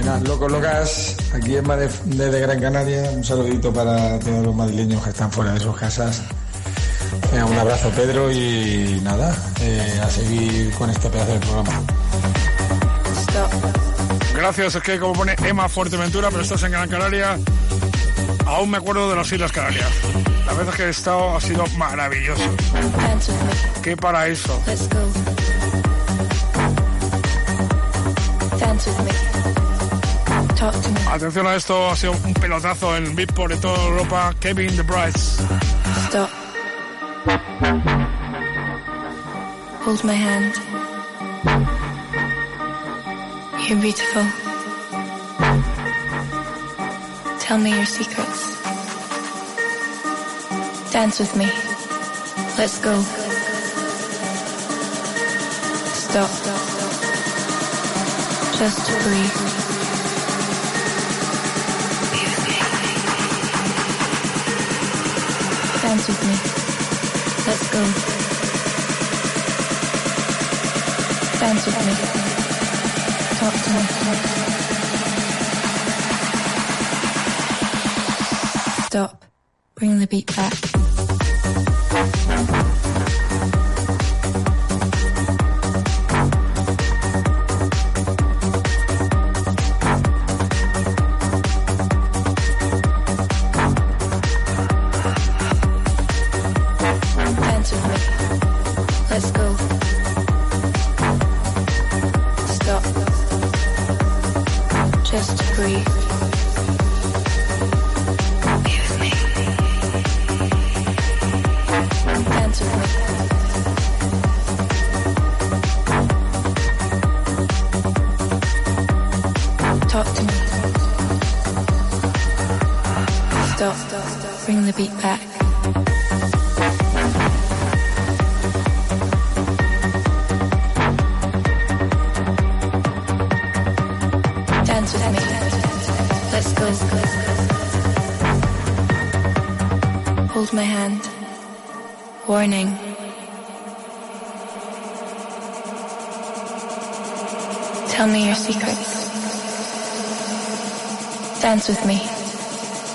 Buenas, locos, locas. Aquí en Made- desde Gran Canaria. Un saludito para todos los madrileños que están fuera de sus casas. Venga, un abrazo, Pedro, y nada, eh, a seguir con este pedazo del programa. Gracias, es que como pone Emma Fuerteventura, pero estás en Gran Canaria. Aún me acuerdo de las Islas Canarias. Las veces que he estado ha sido maravilloso. Qué paraíso. Atención a esto, ha sido un pelotazo en Beatport de toda Europa. Kevin The Brides. Stop. Hold my hand. You're beautiful. Tell me your secrets. Dance with me. Let's go. Stop. Just breathe. Dance with me. Let's go. Dance with me. Talk to me. Stop. Bring the beat back. Stop. Bring the beat back. Dance with me. Let's go. Hold my hand. Warning. Tell me your secrets. Dance with me.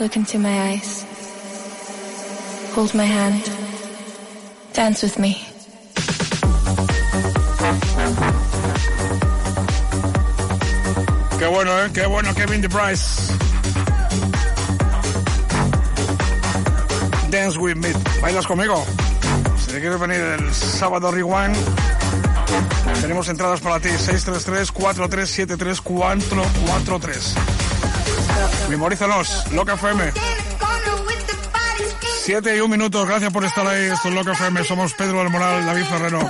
Look into my eyes. Hold my hand. Dance with me. Qué bueno, ¿eh? Qué bueno, Kevin the Price. Dance with me. ¿Bailas conmigo? Si te quieres venir el sábado Rewind, tenemos entradas para ti. 633-4373-443. Memorízanos. Loca FM. 7 y un minutos. Gracias por estar ahí. Esto es Loca FM. Somos Pedro del Moral, David Ferrero.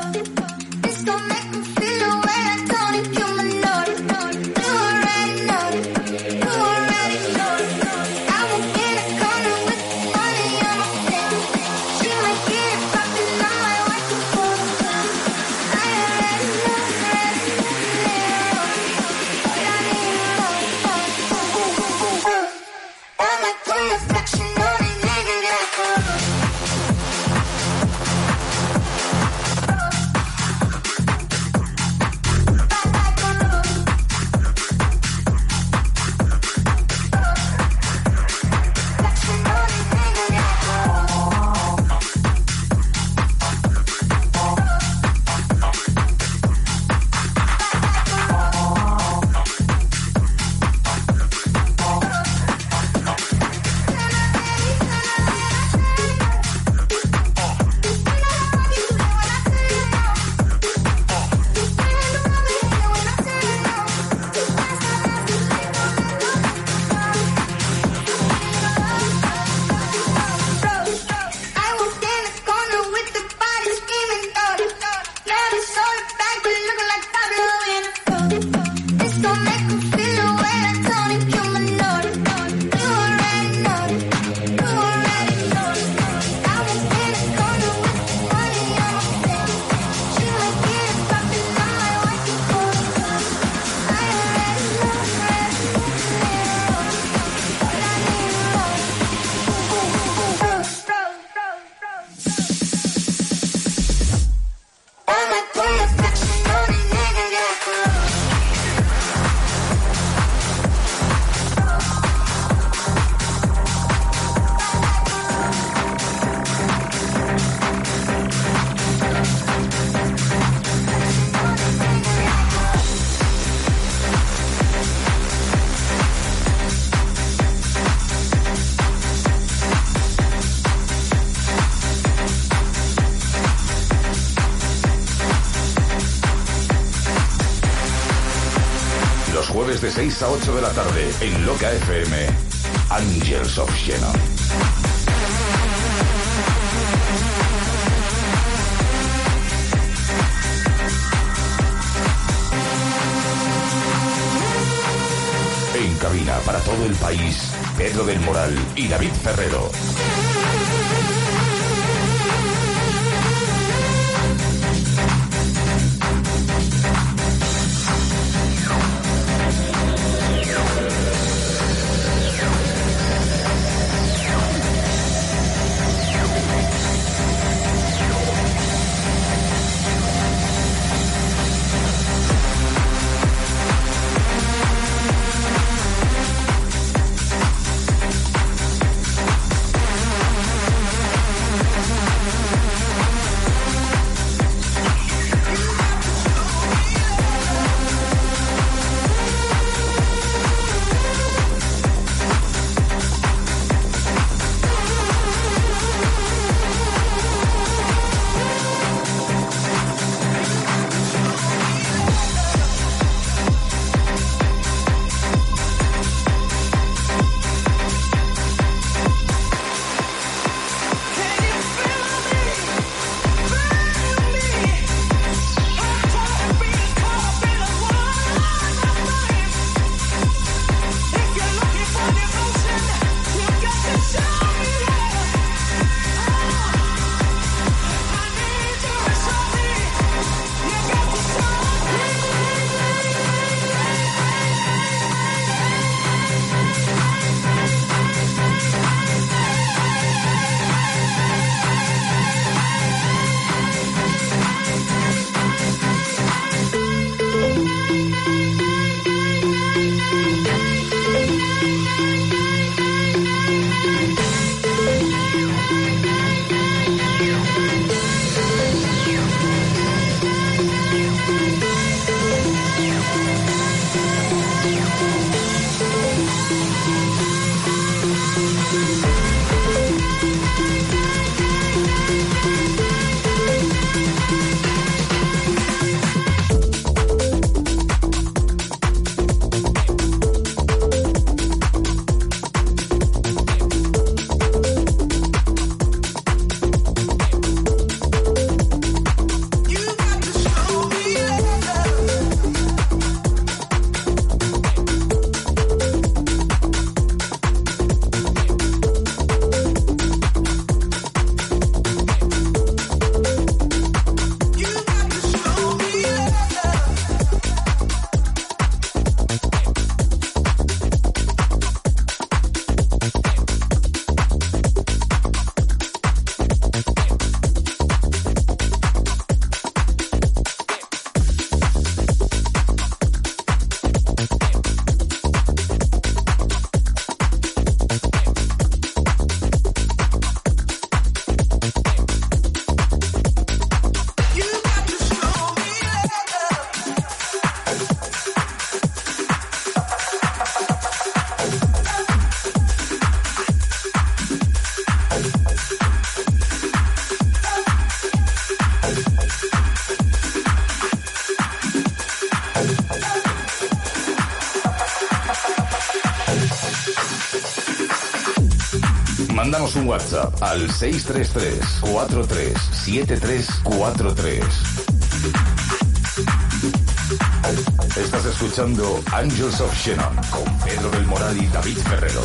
Jueves de 6 a 8 de la tarde en Loca FM, Angels of. En cabina para todo el país, Pedro del Moral y David Ferrero. WhatsApp al 633-437343. Estás escuchando Angels of Shannon con Pedro del Moral y David Ferrero.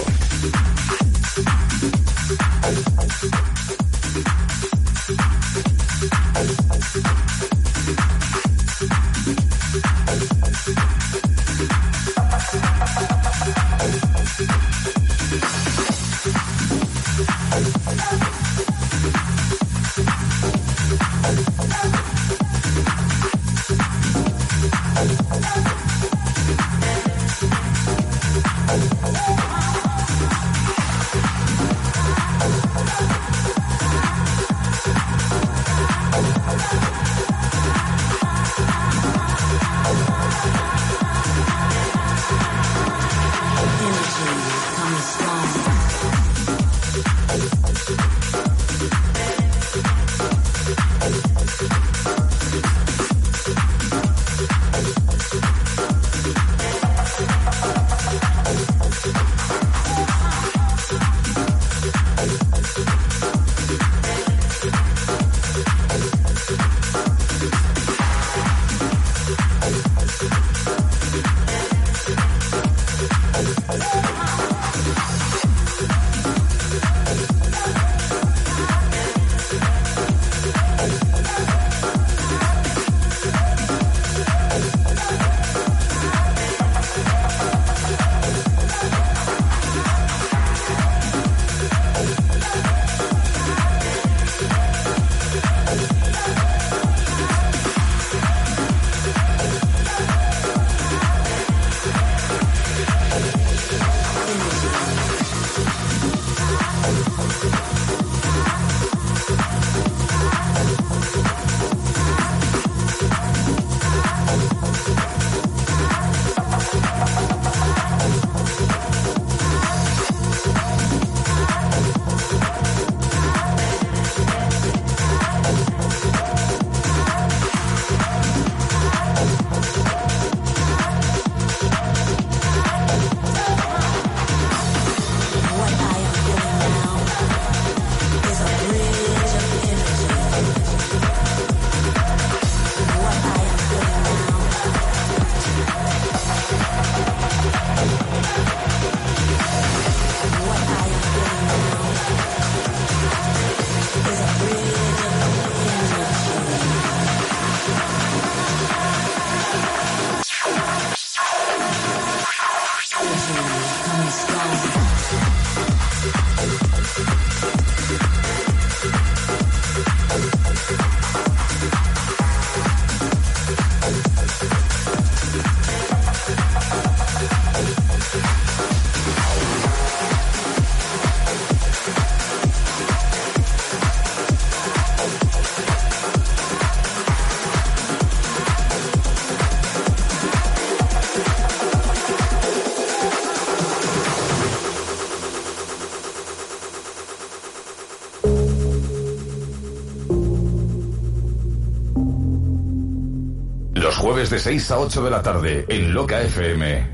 Jueves de 6 a 8 de la tarde en Loca FM.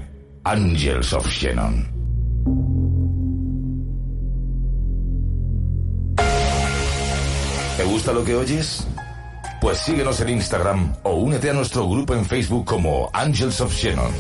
Angels of Shannon. ¿Te gusta lo que oyes? Pues síguenos en Instagram o únete a nuestro grupo en Facebook como Angels of Shannon.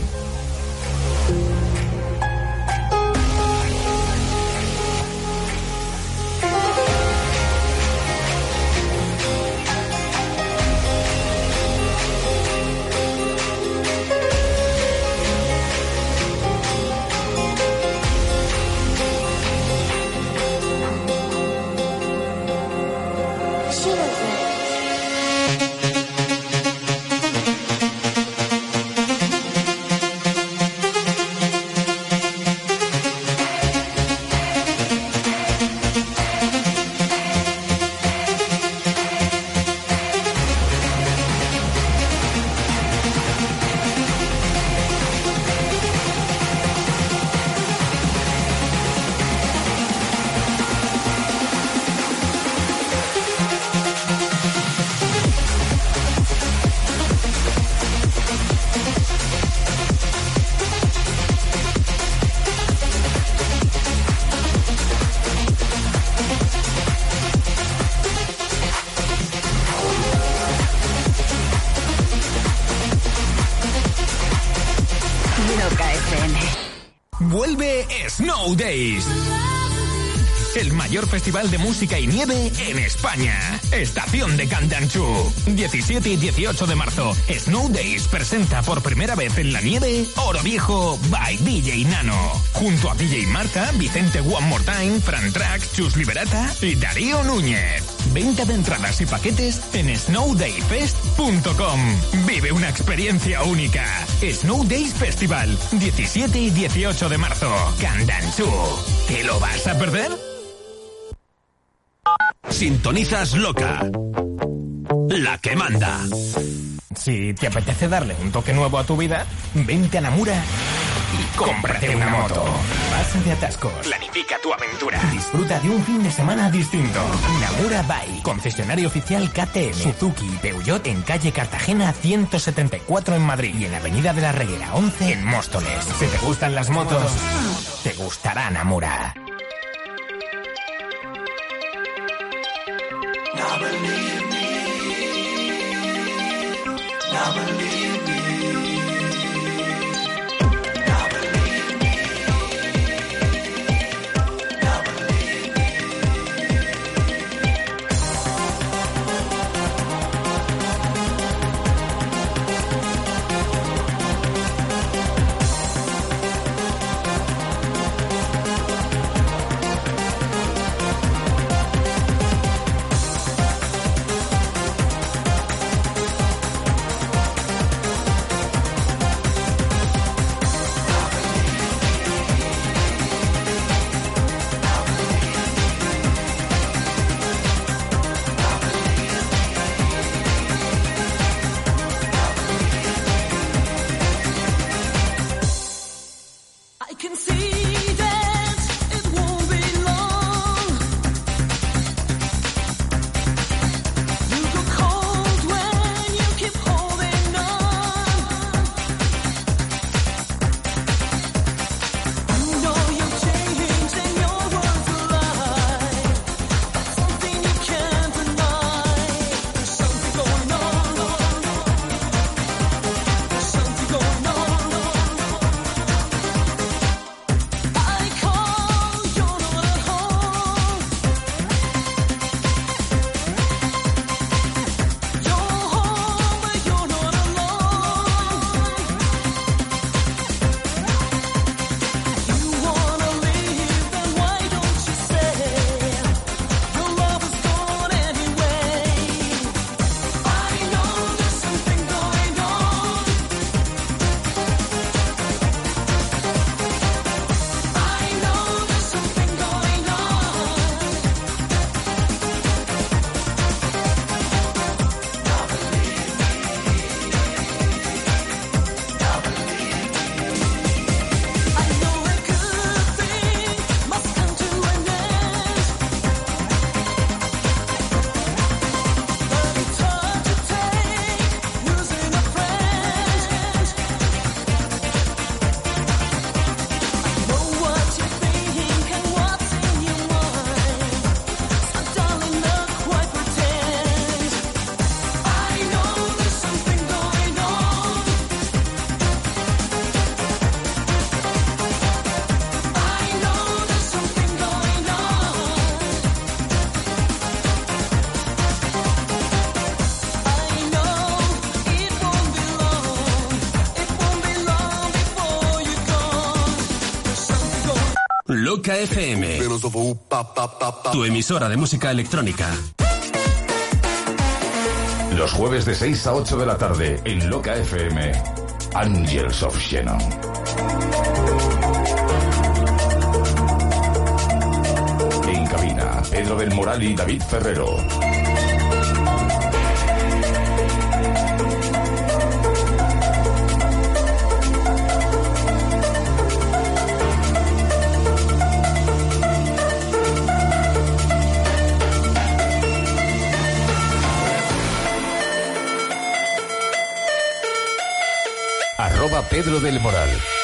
Festival de música y nieve en España. Estación de Candanchú. 17 y 18 de marzo. Snow Days presenta por primera vez en la nieve Oro Viejo by DJ Nano. Junto a DJ Marta, Vicente One More Time, Fran Trax, Chus Liberata y Darío Núñez. Venta de entradas y paquetes en snowdayfest.com. Vive una experiencia única. Snow Days Festival. 17 y 18 de marzo. Candanchú. ¿Te lo vas a perder? Sintonizas loca. La que manda. Si te apetece darle un toque nuevo a tu vida, vente a Namura y cómprate una moto. Pasa de atascos. Planifica tu aventura. Disfruta de un fin de semana distinto. Namura Bike. Concesionario oficial KTM. Suzuki y Peugeot en calle Cartagena 174 en Madrid. Y en Avenida de la Reguera 11 en Móstoles. Si te gustan las motos, te gustará Namura. Now believe me. Now believe me. I can see Loca FM. Tu emisora de música electrónica. Los jueves de 6 a 8 de la tarde en Loca FM, Angels of Shannon. En cabina, Pedro del Moral y David Ferrero. Pedro del Moral.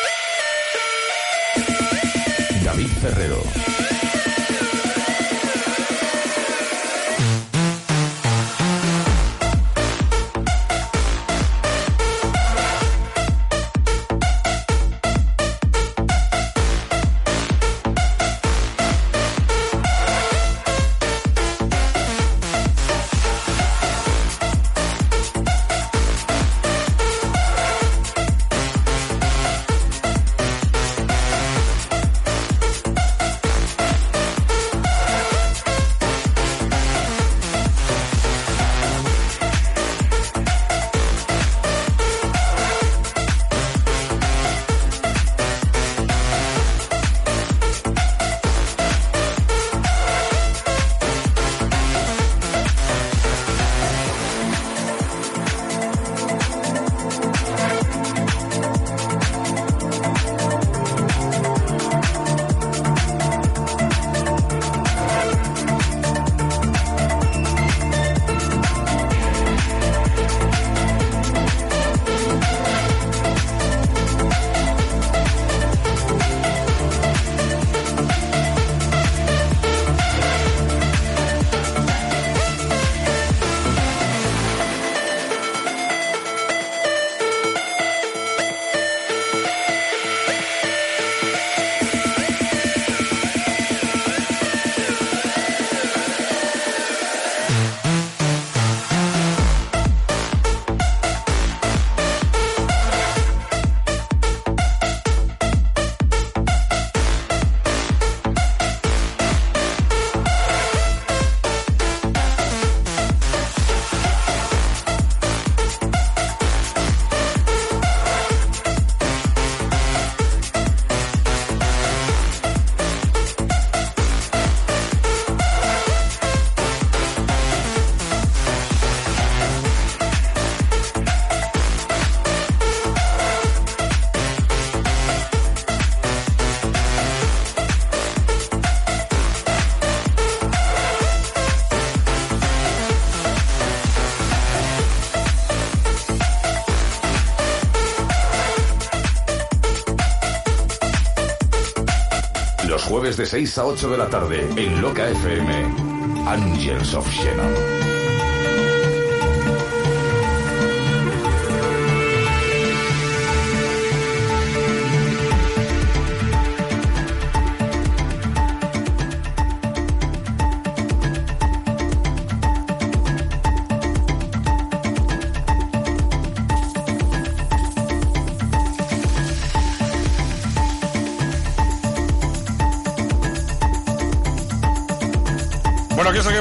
Jueves de 6 a 8 de la tarde en Loca FM, Angels of Shannon.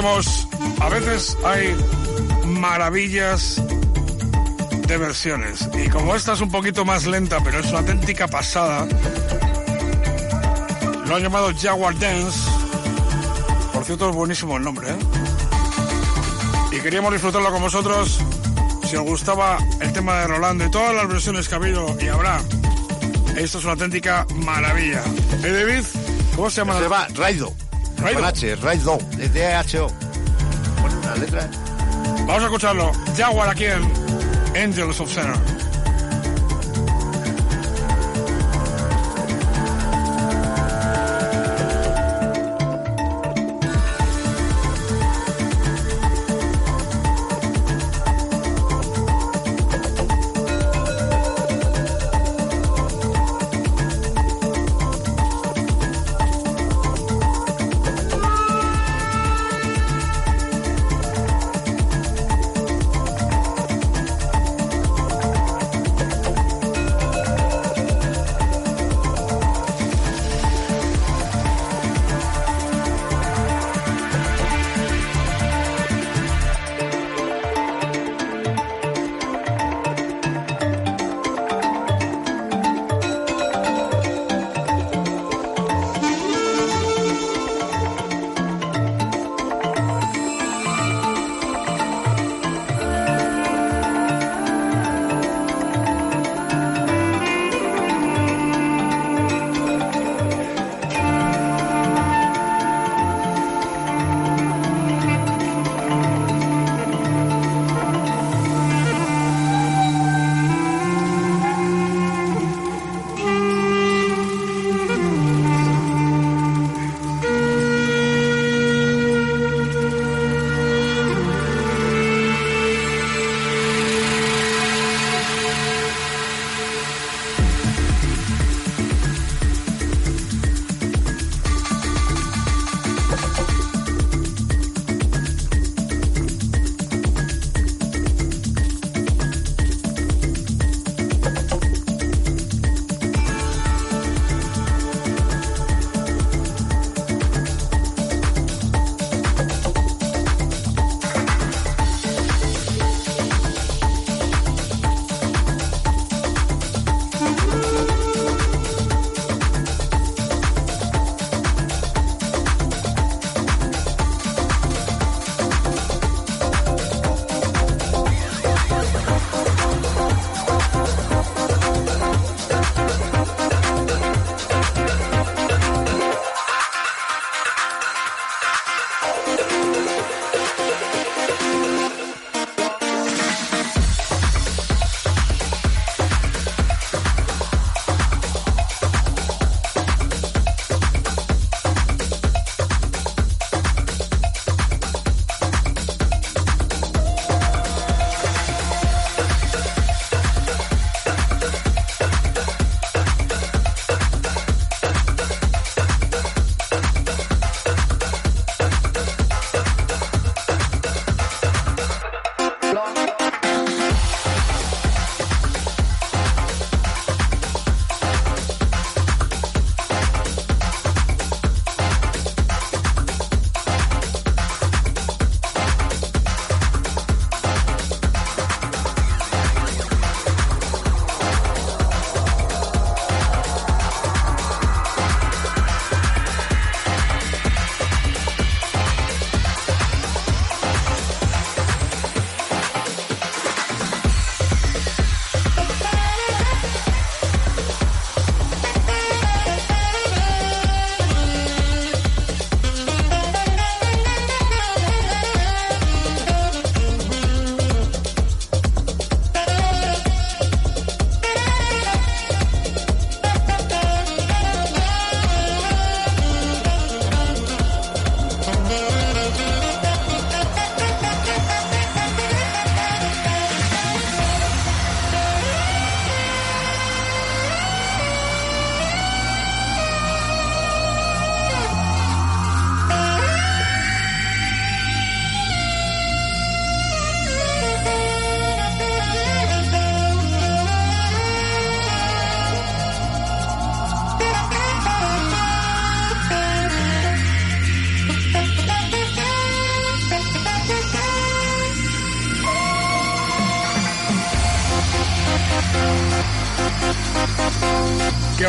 A veces hay maravillas de versiones. Y como esta es un poquito más lenta, pero es una auténtica pasada, lo han llamado Jaguar Dance. Por cierto, es buenísimo el nombre, ¿eh? Y queríamos disfrutarlo con vosotros. Si os gustaba el tema de Rolando y todas las versiones que ha habido y habrá, esto es una auténtica maravilla. ¿Eh, David? ¿Cómo se llama? Se llama Raido. Raido. Con H, Raido. Es de H-O. Pone una letra. Vamos a escucharlo. Jaguar aquí en Angels of Center.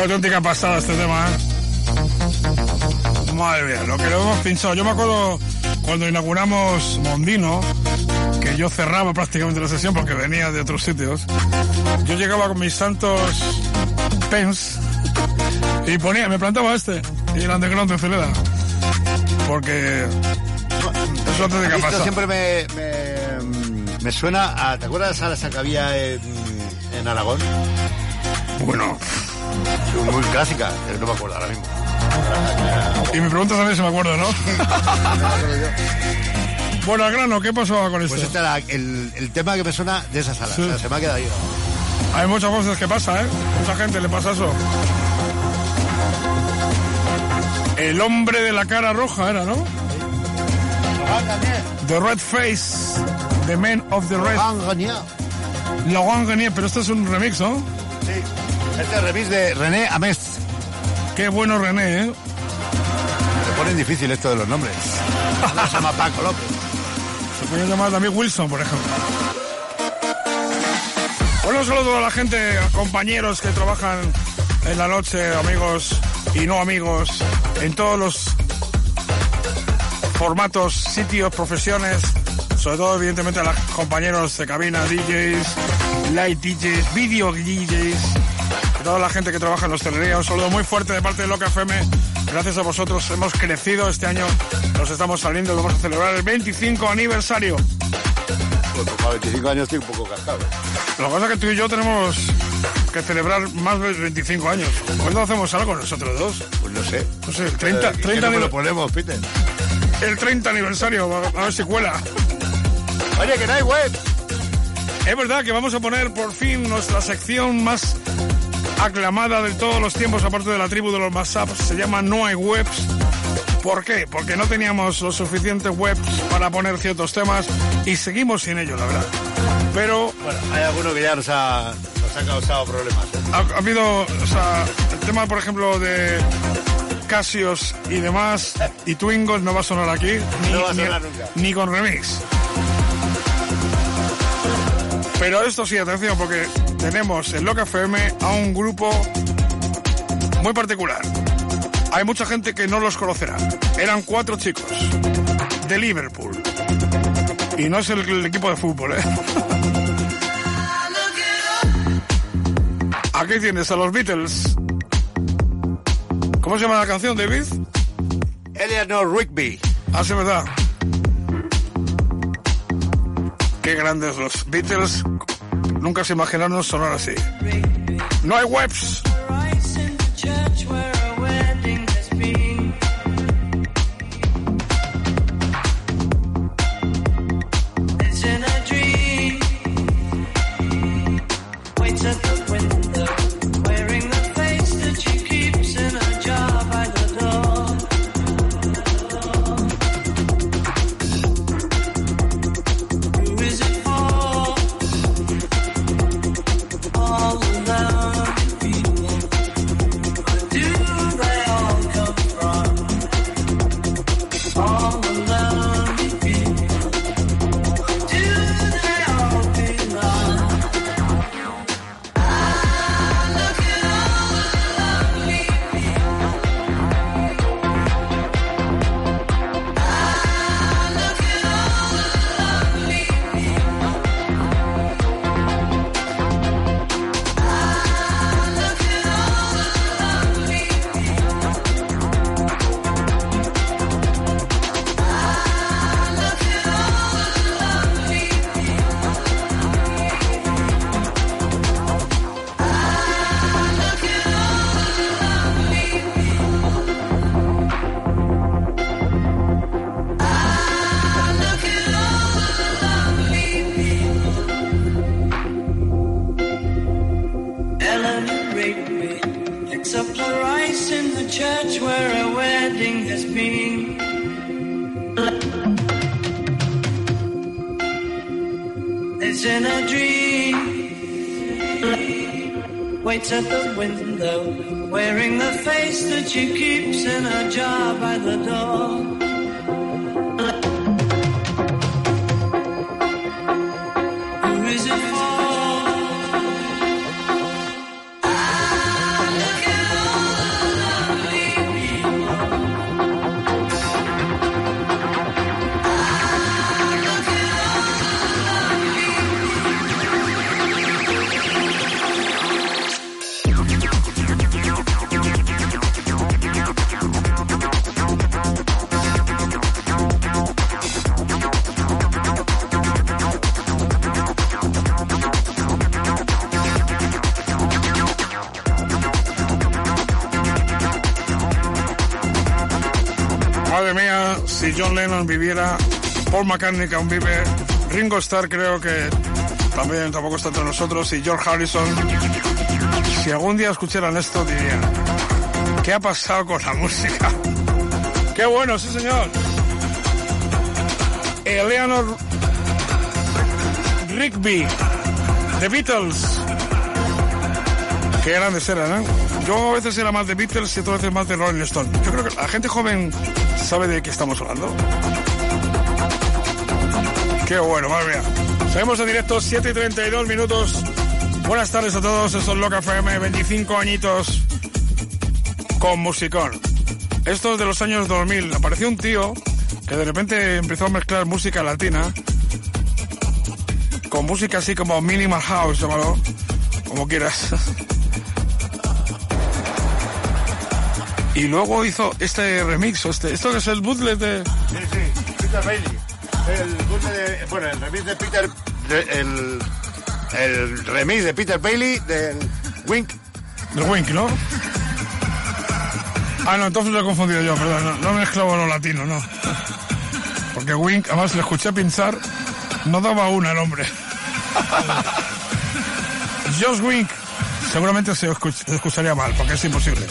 Auténtica pasada este tema, ¿eh? Madre mía, lo que le hemos pinchado. Yo me acuerdo cuando inauguramos Mondino, que yo cerraba prácticamente la sesión porque venía de otros sitios. Yo llegaba con mis santos pens y ponía, me plantaba este y el underground de Celeda. Porque es auténtica Esto pasada. siempre me, me, me suena a... ¿Te acuerdas de esa sala que había en, en Aragón? Bueno. Muy clásica, no me acuerdo ahora mismo. Y me preguntas también si me acuerdo, ¿no? [LAUGHS] bueno, al grano, ¿qué pasó con esto? Pues este era el, el tema que me suena de esa sala. Sí. O sea, se me ha quedado ahí. Hay muchas cosas que pasa, ¿eh? Mucha gente le pasa eso. El hombre de la cara roja era, ¿no? The Red Face, The Man of the Red. Laurent Garnier, pero este es un remix, ¿no? Sí, este es remix de René Amest. Qué bueno René, ¿eh? Se ponen difícil esto de los nombres. No se llama Paco López. Se puede llamar también Wilson, por ejemplo. Bueno, un saludo a la gente, compañeros que trabajan en la noche, amigos y no amigos, en todos los formatos, sitios, profesiones, sobre todo evidentemente a los compañeros de cabina, DJs, light DJs, video DJs, toda la gente que trabaja en la hostelería. Un saludo muy fuerte de parte de Loca FM. Gracias a vosotros hemos crecido este año, nos estamos saliendo, vamos a celebrar el 25 aniversario. Pues para 25 años estoy un poco cascado. Lo que pasa es que tú y yo tenemos que celebrar más de 25 años. ¿Cuándo hacemos algo nosotros dos? Pues no sé. No sé, el 30, Eh, ¿qué 30 número aniver- ponemos, Peter? el 30 aniversario, a a ver si cuela. Oye, que no hay web. Es verdad que vamos a poner por fin nuestra sección más aclamada de todos los tiempos, aparte de la tribu de los WhatsApp, se llama No hay webs. ¿Por qué? Porque no teníamos los suficientes webs para poner ciertos temas y seguimos sin ello, la verdad. Pero Bueno, hay alguno que ya nos ha, nos ha causado problemas. ¿eh? ha, ha habido, o sea, el tema, por ejemplo, de Casios y demás, y Twingos no va a sonar aquí, ni, No va a ni- sonar nunca. ni con remix. Pero esto sí, atención, porque tenemos en Loca FM a un grupo muy particular. Hay mucha gente que no los conocerá. Eran cuatro chicos de Liverpool. Y no es el, el equipo de fútbol, ¿eh? [LAUGHS] Aquí tienes a los Beatles. ¿Cómo se llama la canción, David? Eleanor Rigby. Ah, sí, verdad. Qué grandes los Beatles. Nunca se imaginaron sonar así. No hay webs. Lennon viviera, Paul McCartney que aún vive, Ringo Starr creo que también tampoco está entre nosotros, y George Harrison, si algún día escucharan esto dirían, ¿qué ha pasado con la [LAUGHS] música? ¡Qué bueno, sí señor! Eleanor Rigby, The Beatles. Qué grandes eran, ¿eh? Yo a veces era más de Beatles y otras veces más de Rolling Stone. Yo creo que la gente joven sabe de qué estamos hablando. Qué bueno, madre mía. Seguimos en directo, 7 y 32 minutos. Buenas tardes a todos, eso es Loca FM, 25 añitos con musicón. Esto es de los años 2000. Apareció un tío que de repente empezó a mezclar música latina con música así como minimal house, llámalo, como quieras. [LAUGHS] Y luego hizo este remix, este, esto que es el bootleg de... Sí, sí, Peter Bailey. El, bootleg de- bueno, el remix de Peter... de- el, el remix de Peter Bailey del Wink. Del Wink, ¿no? Ah, no, entonces lo he confundido yo, perdón, no, no mezclaba lo latino, no. Porque Wink, además le escuché pinchar, no daba una el hombre. [LAUGHS] Josh Wink, seguramente se escuch- se escucharía mal, porque es imposible.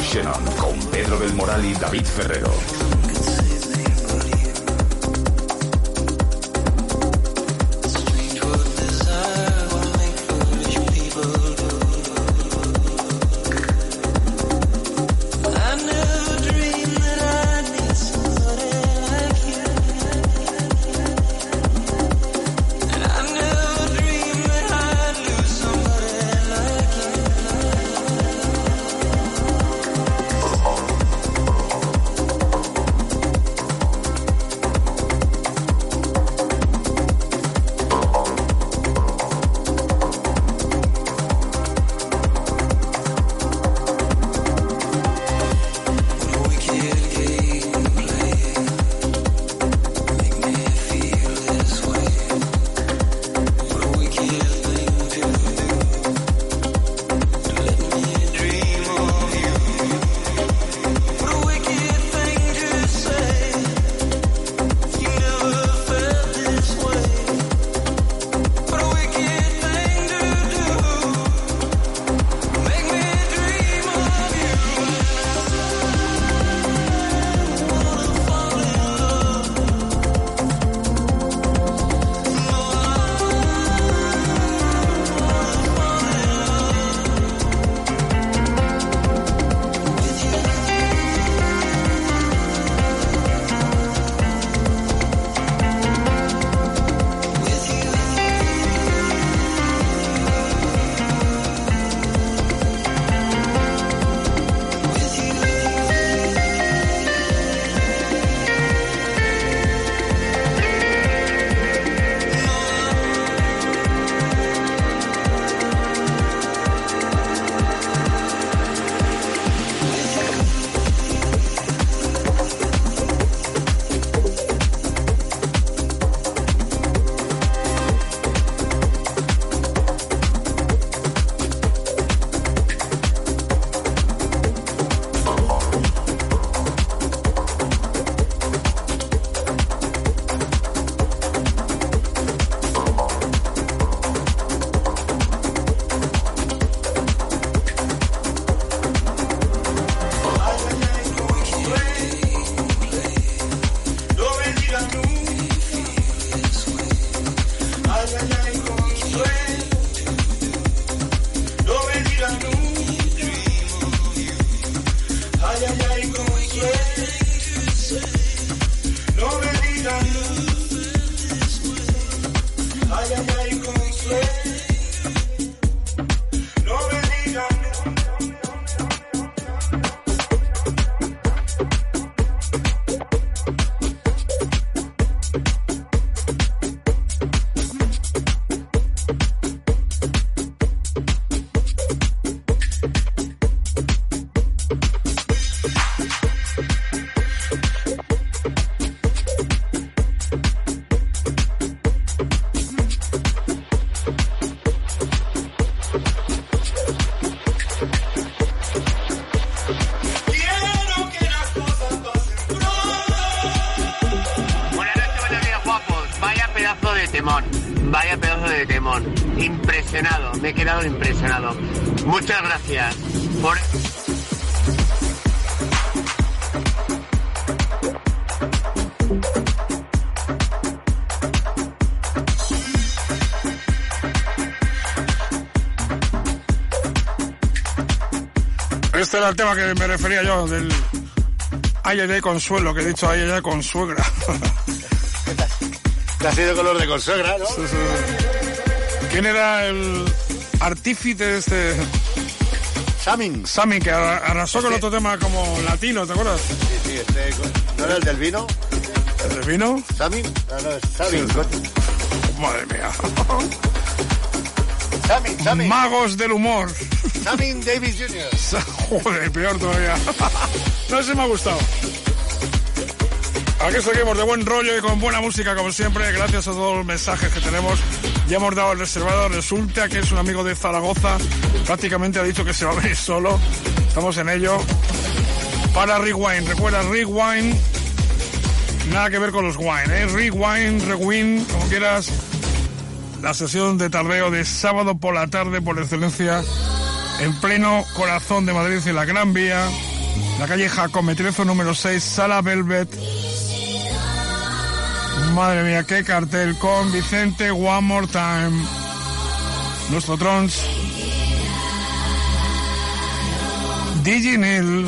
Shannon con Pedro del Moral y David Ferrero. Este el tema que me refería yo, del ay, ay, consuelo, que he dicho ay, ay, ay, con suegra. [LAUGHS] Te ha sido color de consuegra, ¿no? Sí, sí. ¿Quién era el artífice de este...? Samin. Samin, que arra- arrasó con otro tema como latino, ¿te acuerdas? Sí, sí, este, ¿no era el del vino? ¿El del vino? ¿Samin? No, no, es Samin. Madre mía. Samin, Samin. Magos del humor. Samin Davis Jr. [LAUGHS] Joder, peor todavía. [LAUGHS] No sé, me ha gustado. Aquí seguimos de buen rollo y con buena música, como siempre. Gracias a todos los mensajes que tenemos. Ya hemos dado el reservado. Resulta que es un amigo de Zaragoza. Prácticamente ha dicho que se va a venir solo. Estamos en ello. Para Rewind. Recuerda, Rewind. Nada que ver con los wine, ¿eh? Rewind, Rewind, como quieras. La sesión de tardeo de sábado por la tarde, por excelencia, en pleno corazón de Madrid, en la Gran Vía, la calle Jacome Trezo, número 6, Sala Velvet. Madre mía, qué cartel con Vicente One More Time. Nuestro Trons. Digi Neil.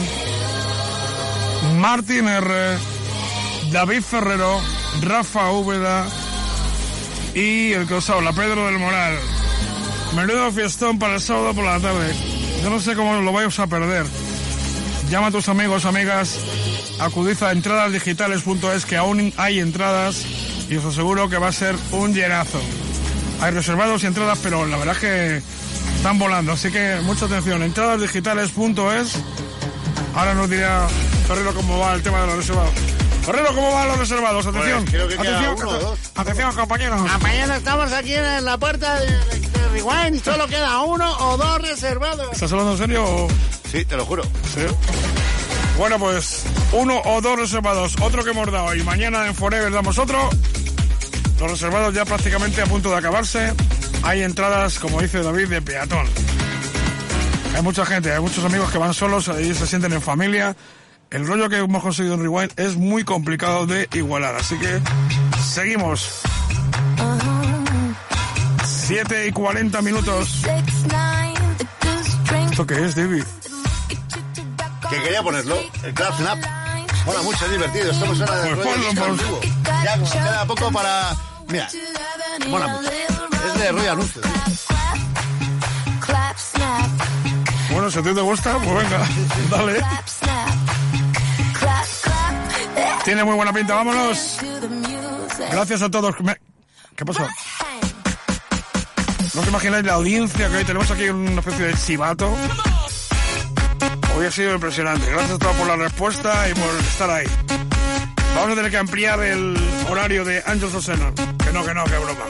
Martín R. David Ferrero. Rafa Úbeda. Y el que os habla, Pedro del Moral. Menudo fiestón para el sábado por la tarde. Yo no sé cómo lo vais a perder. Llama a tus amigos, amigas. Acudid a entradasdigitales.es que aún hay entradas y os aseguro que va a ser un llenazo. Hay reservados y entradas, pero la verdad es que están volando. Así que mucha atención. Entradasdigitales.es. Ahora nos dirá Ferrero cómo va el tema de los reservados. Ferrero, ¿cómo van los reservados? Atención. Pues creo que queda atención, uno o dos. atención, compañeros. Mañana estamos aquí en la puerta de Rewind y solo queda uno o dos reservados. ¿Estás hablando en serio? Sí, te lo juro. Sí. Bueno, pues uno o dos reservados, otro que hemos dado y mañana en Forever damos otro. Los reservados ya prácticamente a punto de acabarse. Hay entradas, como dice David, de peatón. Hay mucha gente, hay muchos amigos que van solos y se sienten en familia. El rollo que hemos conseguido en Rewind es muy complicado de igualar, así que seguimos. 7 y 40 minutos. ¿Esto qué es, David? Que quería ponerlo, el Club Snap. Mola mucho, es divertido. Estamos ahora de Pues ponlo, disco pues. Ya queda poco para... Mira, mola mucho. Es de rollo anuncio. Bueno, si a ti te gusta, pues venga, dale. Tiene muy buena pinta, vámonos. Gracias a todos. ¿Qué pasó? No os imagináis la audiencia que hoy tenemos aquí una especie de chivato. Hoy ha sido impresionante. Gracias a todos por la respuesta y por estar ahí. Vamos a tener que ampliar el horario de Angels of. Que no, que no, que broma.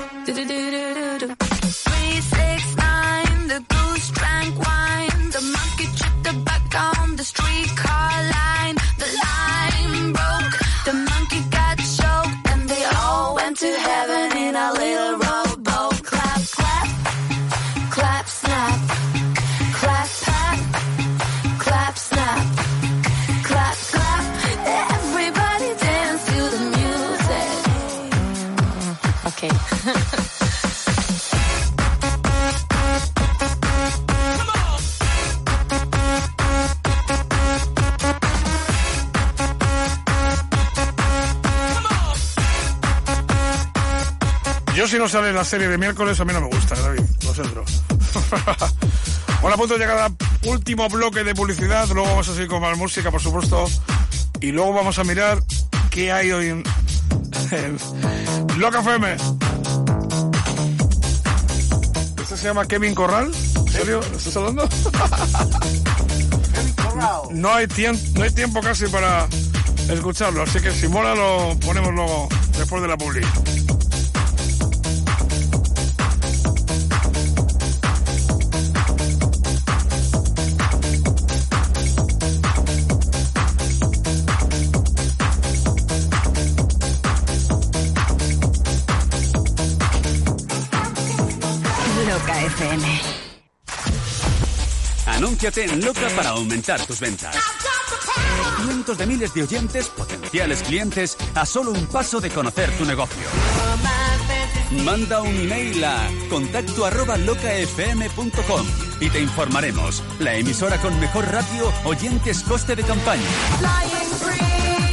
No sale la serie de miércoles, a mí no me gusta, David. Lo siento. [LAUGHS] Bueno, a punto de llegar al último bloque de publicidad. Luego vamos a seguir con más música, por supuesto. Y luego vamos a mirar qué hay hoy en, en Loca FM. ¿Este se llama Kevin Corral? ¿En serio? ¿Estás hablando? [LAUGHS] No hay, tiempo, no hay tiempo casi para escucharlo, así que si mola lo ponemos luego después de la publi. Anúnciate en Loca para aumentar tus ventas. Cientos de miles de oyentes, potenciales clientes, a solo un paso de conocer tu negocio. Manda un email a contacto arroba locafm.com y te informaremos. La emisora con mejor ratio, oyentes, coste de campaña.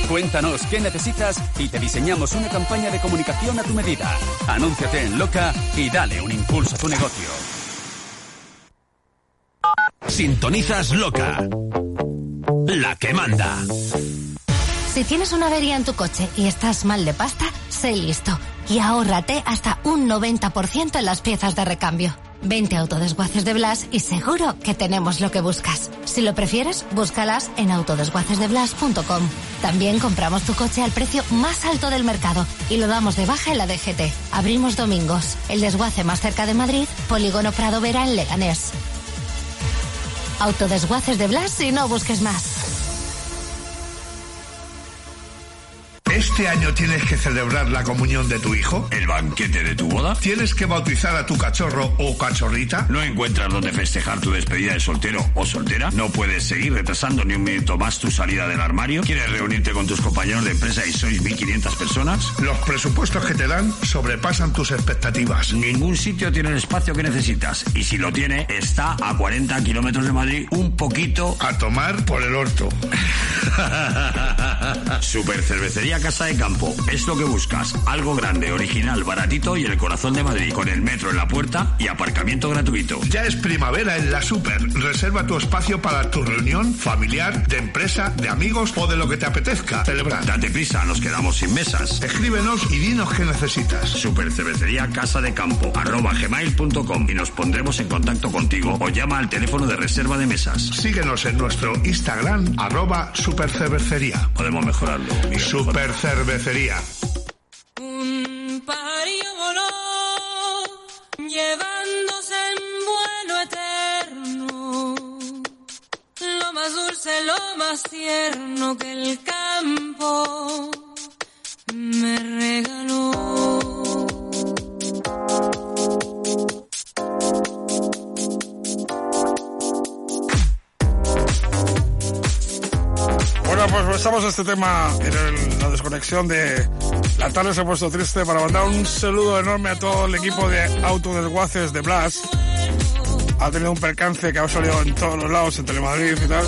Cuéntanos qué necesitas y te diseñamos una campaña de comunicación a tu medida. Anúnciate en Loca y dale un impulso a tu negocio. Sintonizas Loca. La que manda. Si tienes una avería en tu coche y estás mal de pasta, sé listo y ahórrate hasta un 90% en las piezas de recambio. Vente a Autodesguaces de Blas y seguro que tenemos lo que buscas. Si lo prefieres, búscalas en autodesguacesdeblas.com. También compramos tu coche al precio más alto del mercado y lo damos de baja en la DGT. Abrimos domingos. El desguace más cerca de Madrid, Polígono Prado Vera en Leganés. Autodesguaces de Blas y no busques más. ¿Este año tienes que celebrar la comunión de tu hijo? ¿El banquete de tu boda? ¿Tienes que bautizar a tu cachorro o cachorrita? ¿No encuentras dónde festejar tu despedida de soltero o soltera? ¿No puedes seguir retrasando ni un minuto más tu salida del armario? ¿Quieres reunirte con tus compañeros de empresa y sois 1.500 personas? Los presupuestos que te dan sobrepasan tus expectativas. Ningún sitio tiene el espacio que necesitas. Y si lo tiene, está a 40 kilómetros de Madrid, un poquito... A tomar por el orto. [LAUGHS] Super Cervecería Casa de Campo. Es lo que buscas. Algo grande, original, baratito y el corazón de Madrid. Con el metro en la puerta y aparcamiento gratuito. Ya es primavera en la Super. Reserva tu espacio para tu reunión familiar, de empresa, de amigos o de lo que te apetezca celebrar. Date prisa, nos quedamos sin mesas. Escríbenos y dinos qué necesitas. Super Cervecería Casa de Campo. Arroba gmail.com y nos pondremos en contacto contigo o llama al teléfono de reserva de mesas. Síguenos en nuestro Instagram, arroba supercervecería. Podemos mejorarlo. Miguel. Super Cervecería. Un pajarillo voló, llevándose en vuelo eterno. Lo más dulce, lo más tierno que el campo me regaló. Bueno, pues empezamos este tema en el- la desconexión de la tarde se ha puesto triste para mandar un saludo enorme a todo el equipo de autodesguaces de Blas. Ha tenido un percance que ha salido en todos los lados, en Telemadrid y tal.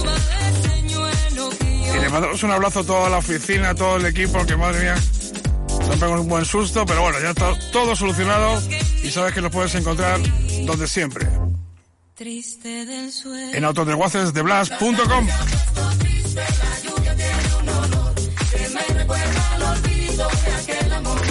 Y le mandamos un abrazo a toda la oficina, a todo el equipo, que madre mía, nos pegamos un buen susto, pero bueno, ya está todo solucionado y sabes que nos puedes encontrar donde siempre, en autodesguacesdeblas.com. Recuerda al olvido de aquel amor.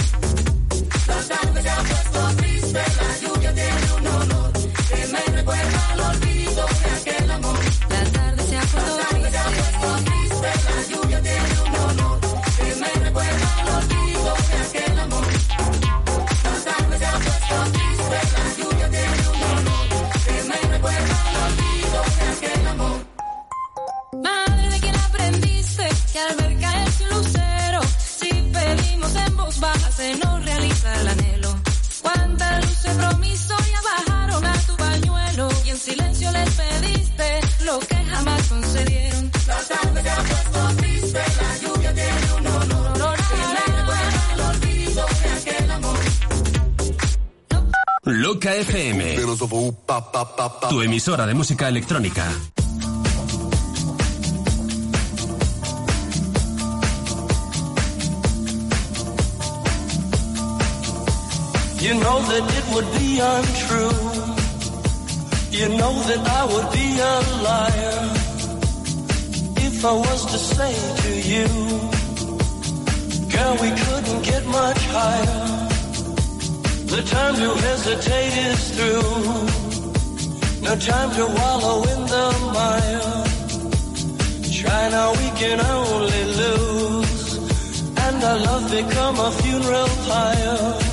La se ha triste, la lluvia tiene un olor. Que me recuerda al olvido de aquel amor. La tarde se ha puesto triste, la lluvia tiene un olor. Que me recuerda al olvido de aquel amor. La tarde se ha puesto triste, la lluvia tiene un olor. Que me recuerda al olvido de aquel amor. Madre de quien aprendiste que al ver se nos realiza el anhelo. Cuántas luces promisorias bajaron a tu pañuelo y en silencio les pediste lo que jamás concedieron. La tarde se ha puesto triste, la lluvia tiene un olor que me recuerda al olvido de aquel amor. Loca FM. Tu emisora de música electrónica. You know that it would be untrue. You know that I would be a liar if I was to say to you, girl, we couldn't get much higher. The time to hesitate is through. No time to wallow in the mire. Now, we can only lose. And our love become a funeral pyre.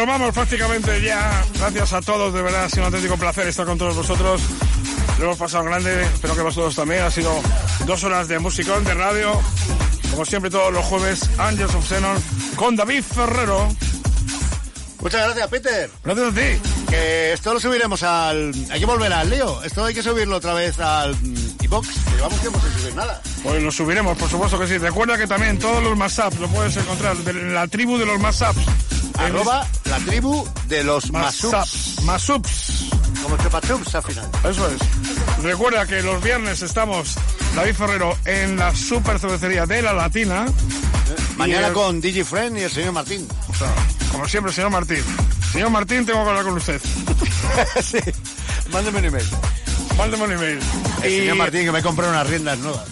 Nos vamos prácticamente ya. Gracias a todos, de verdad, ha sido un auténtico placer estar con todos vosotros. Lo hemos pasado grande, espero que vosotros también. Ha sido dos horas de musicón, de radio. Como siempre, todos los jueves, Angels of Xenon con David Ferrero. Muchas gracias, Peter. Gracias a ti. Que esto lo subiremos al. Hay que volver al lío. Esto hay que subirlo otra vez al iBox. Que llevamos tiempo sin subir nada. Pues lo subiremos, por supuesto que sí. Recuerda que también todos los Masaps lo puedes encontrar en la tribu de los Masaps. Arroba la tribu de los Masups. Masups. Como chupachups al final. Eso es. Recuerda que los viernes estamos, David Ferrero, en la super cervecería de la Latina. Mañana Y el- con DigiFriend y el señor Martín. O sea, como siempre, señor Martín. Señor Martín, tengo que hablar con usted. [LAUGHS] sí. Mándeme un email. Mándeme un email. El Y- señor Martín que me compré unas riendas nuevas.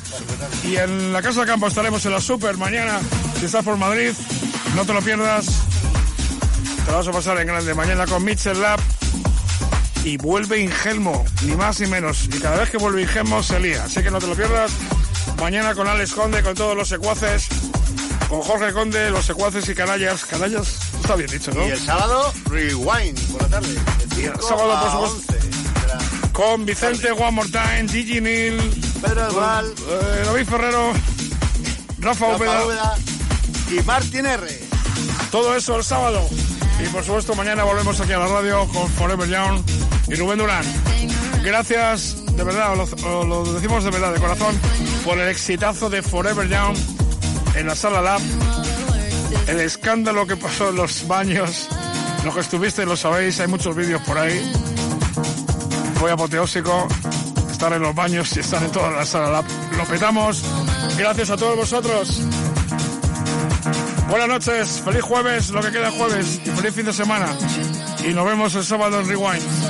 Y en la Casa de Campo estaremos en la Super mañana. Si estás por Madrid, no te lo pierdas. Te vas a pasar en grande. Mañana con Mitchell Lab. Y vuelve Ingelmo, ni más ni menos. Y cada vez que vuelve Ingelmo se lía. Así que no te lo pierdas. Mañana con Alex Conde, con todos los secuaces. Con Jorge Conde, los secuaces y canallas. ¿Canallas? Está bien dicho, ¿no? Y el sábado, Rewind por la tarde. Y el sábado, por supuesto. Con Vicente One More Time, Gigi Neal, Pedro Esbal, eh, David Ferrero, Rafa, Rafa. Úbeda y Martín R. Todo eso el sábado. Y por supuesto, mañana volvemos aquí a la radio con Forever Young y Rubén Durán. Gracias, de verdad, lo, lo decimos de verdad, de corazón, por el exitazo de Forever Young en la sala Lab. El escándalo que pasó en los baños. Los que estuviste lo sabéis, hay muchos vídeos por ahí. Fue apoteósico estar en los baños y estar en toda la sala Lab. Lo petamos. Gracias a todos vosotros. Buenas noches, feliz jueves, lo que queda jueves y feliz fin de semana. Y nos vemos el sábado en Rewind.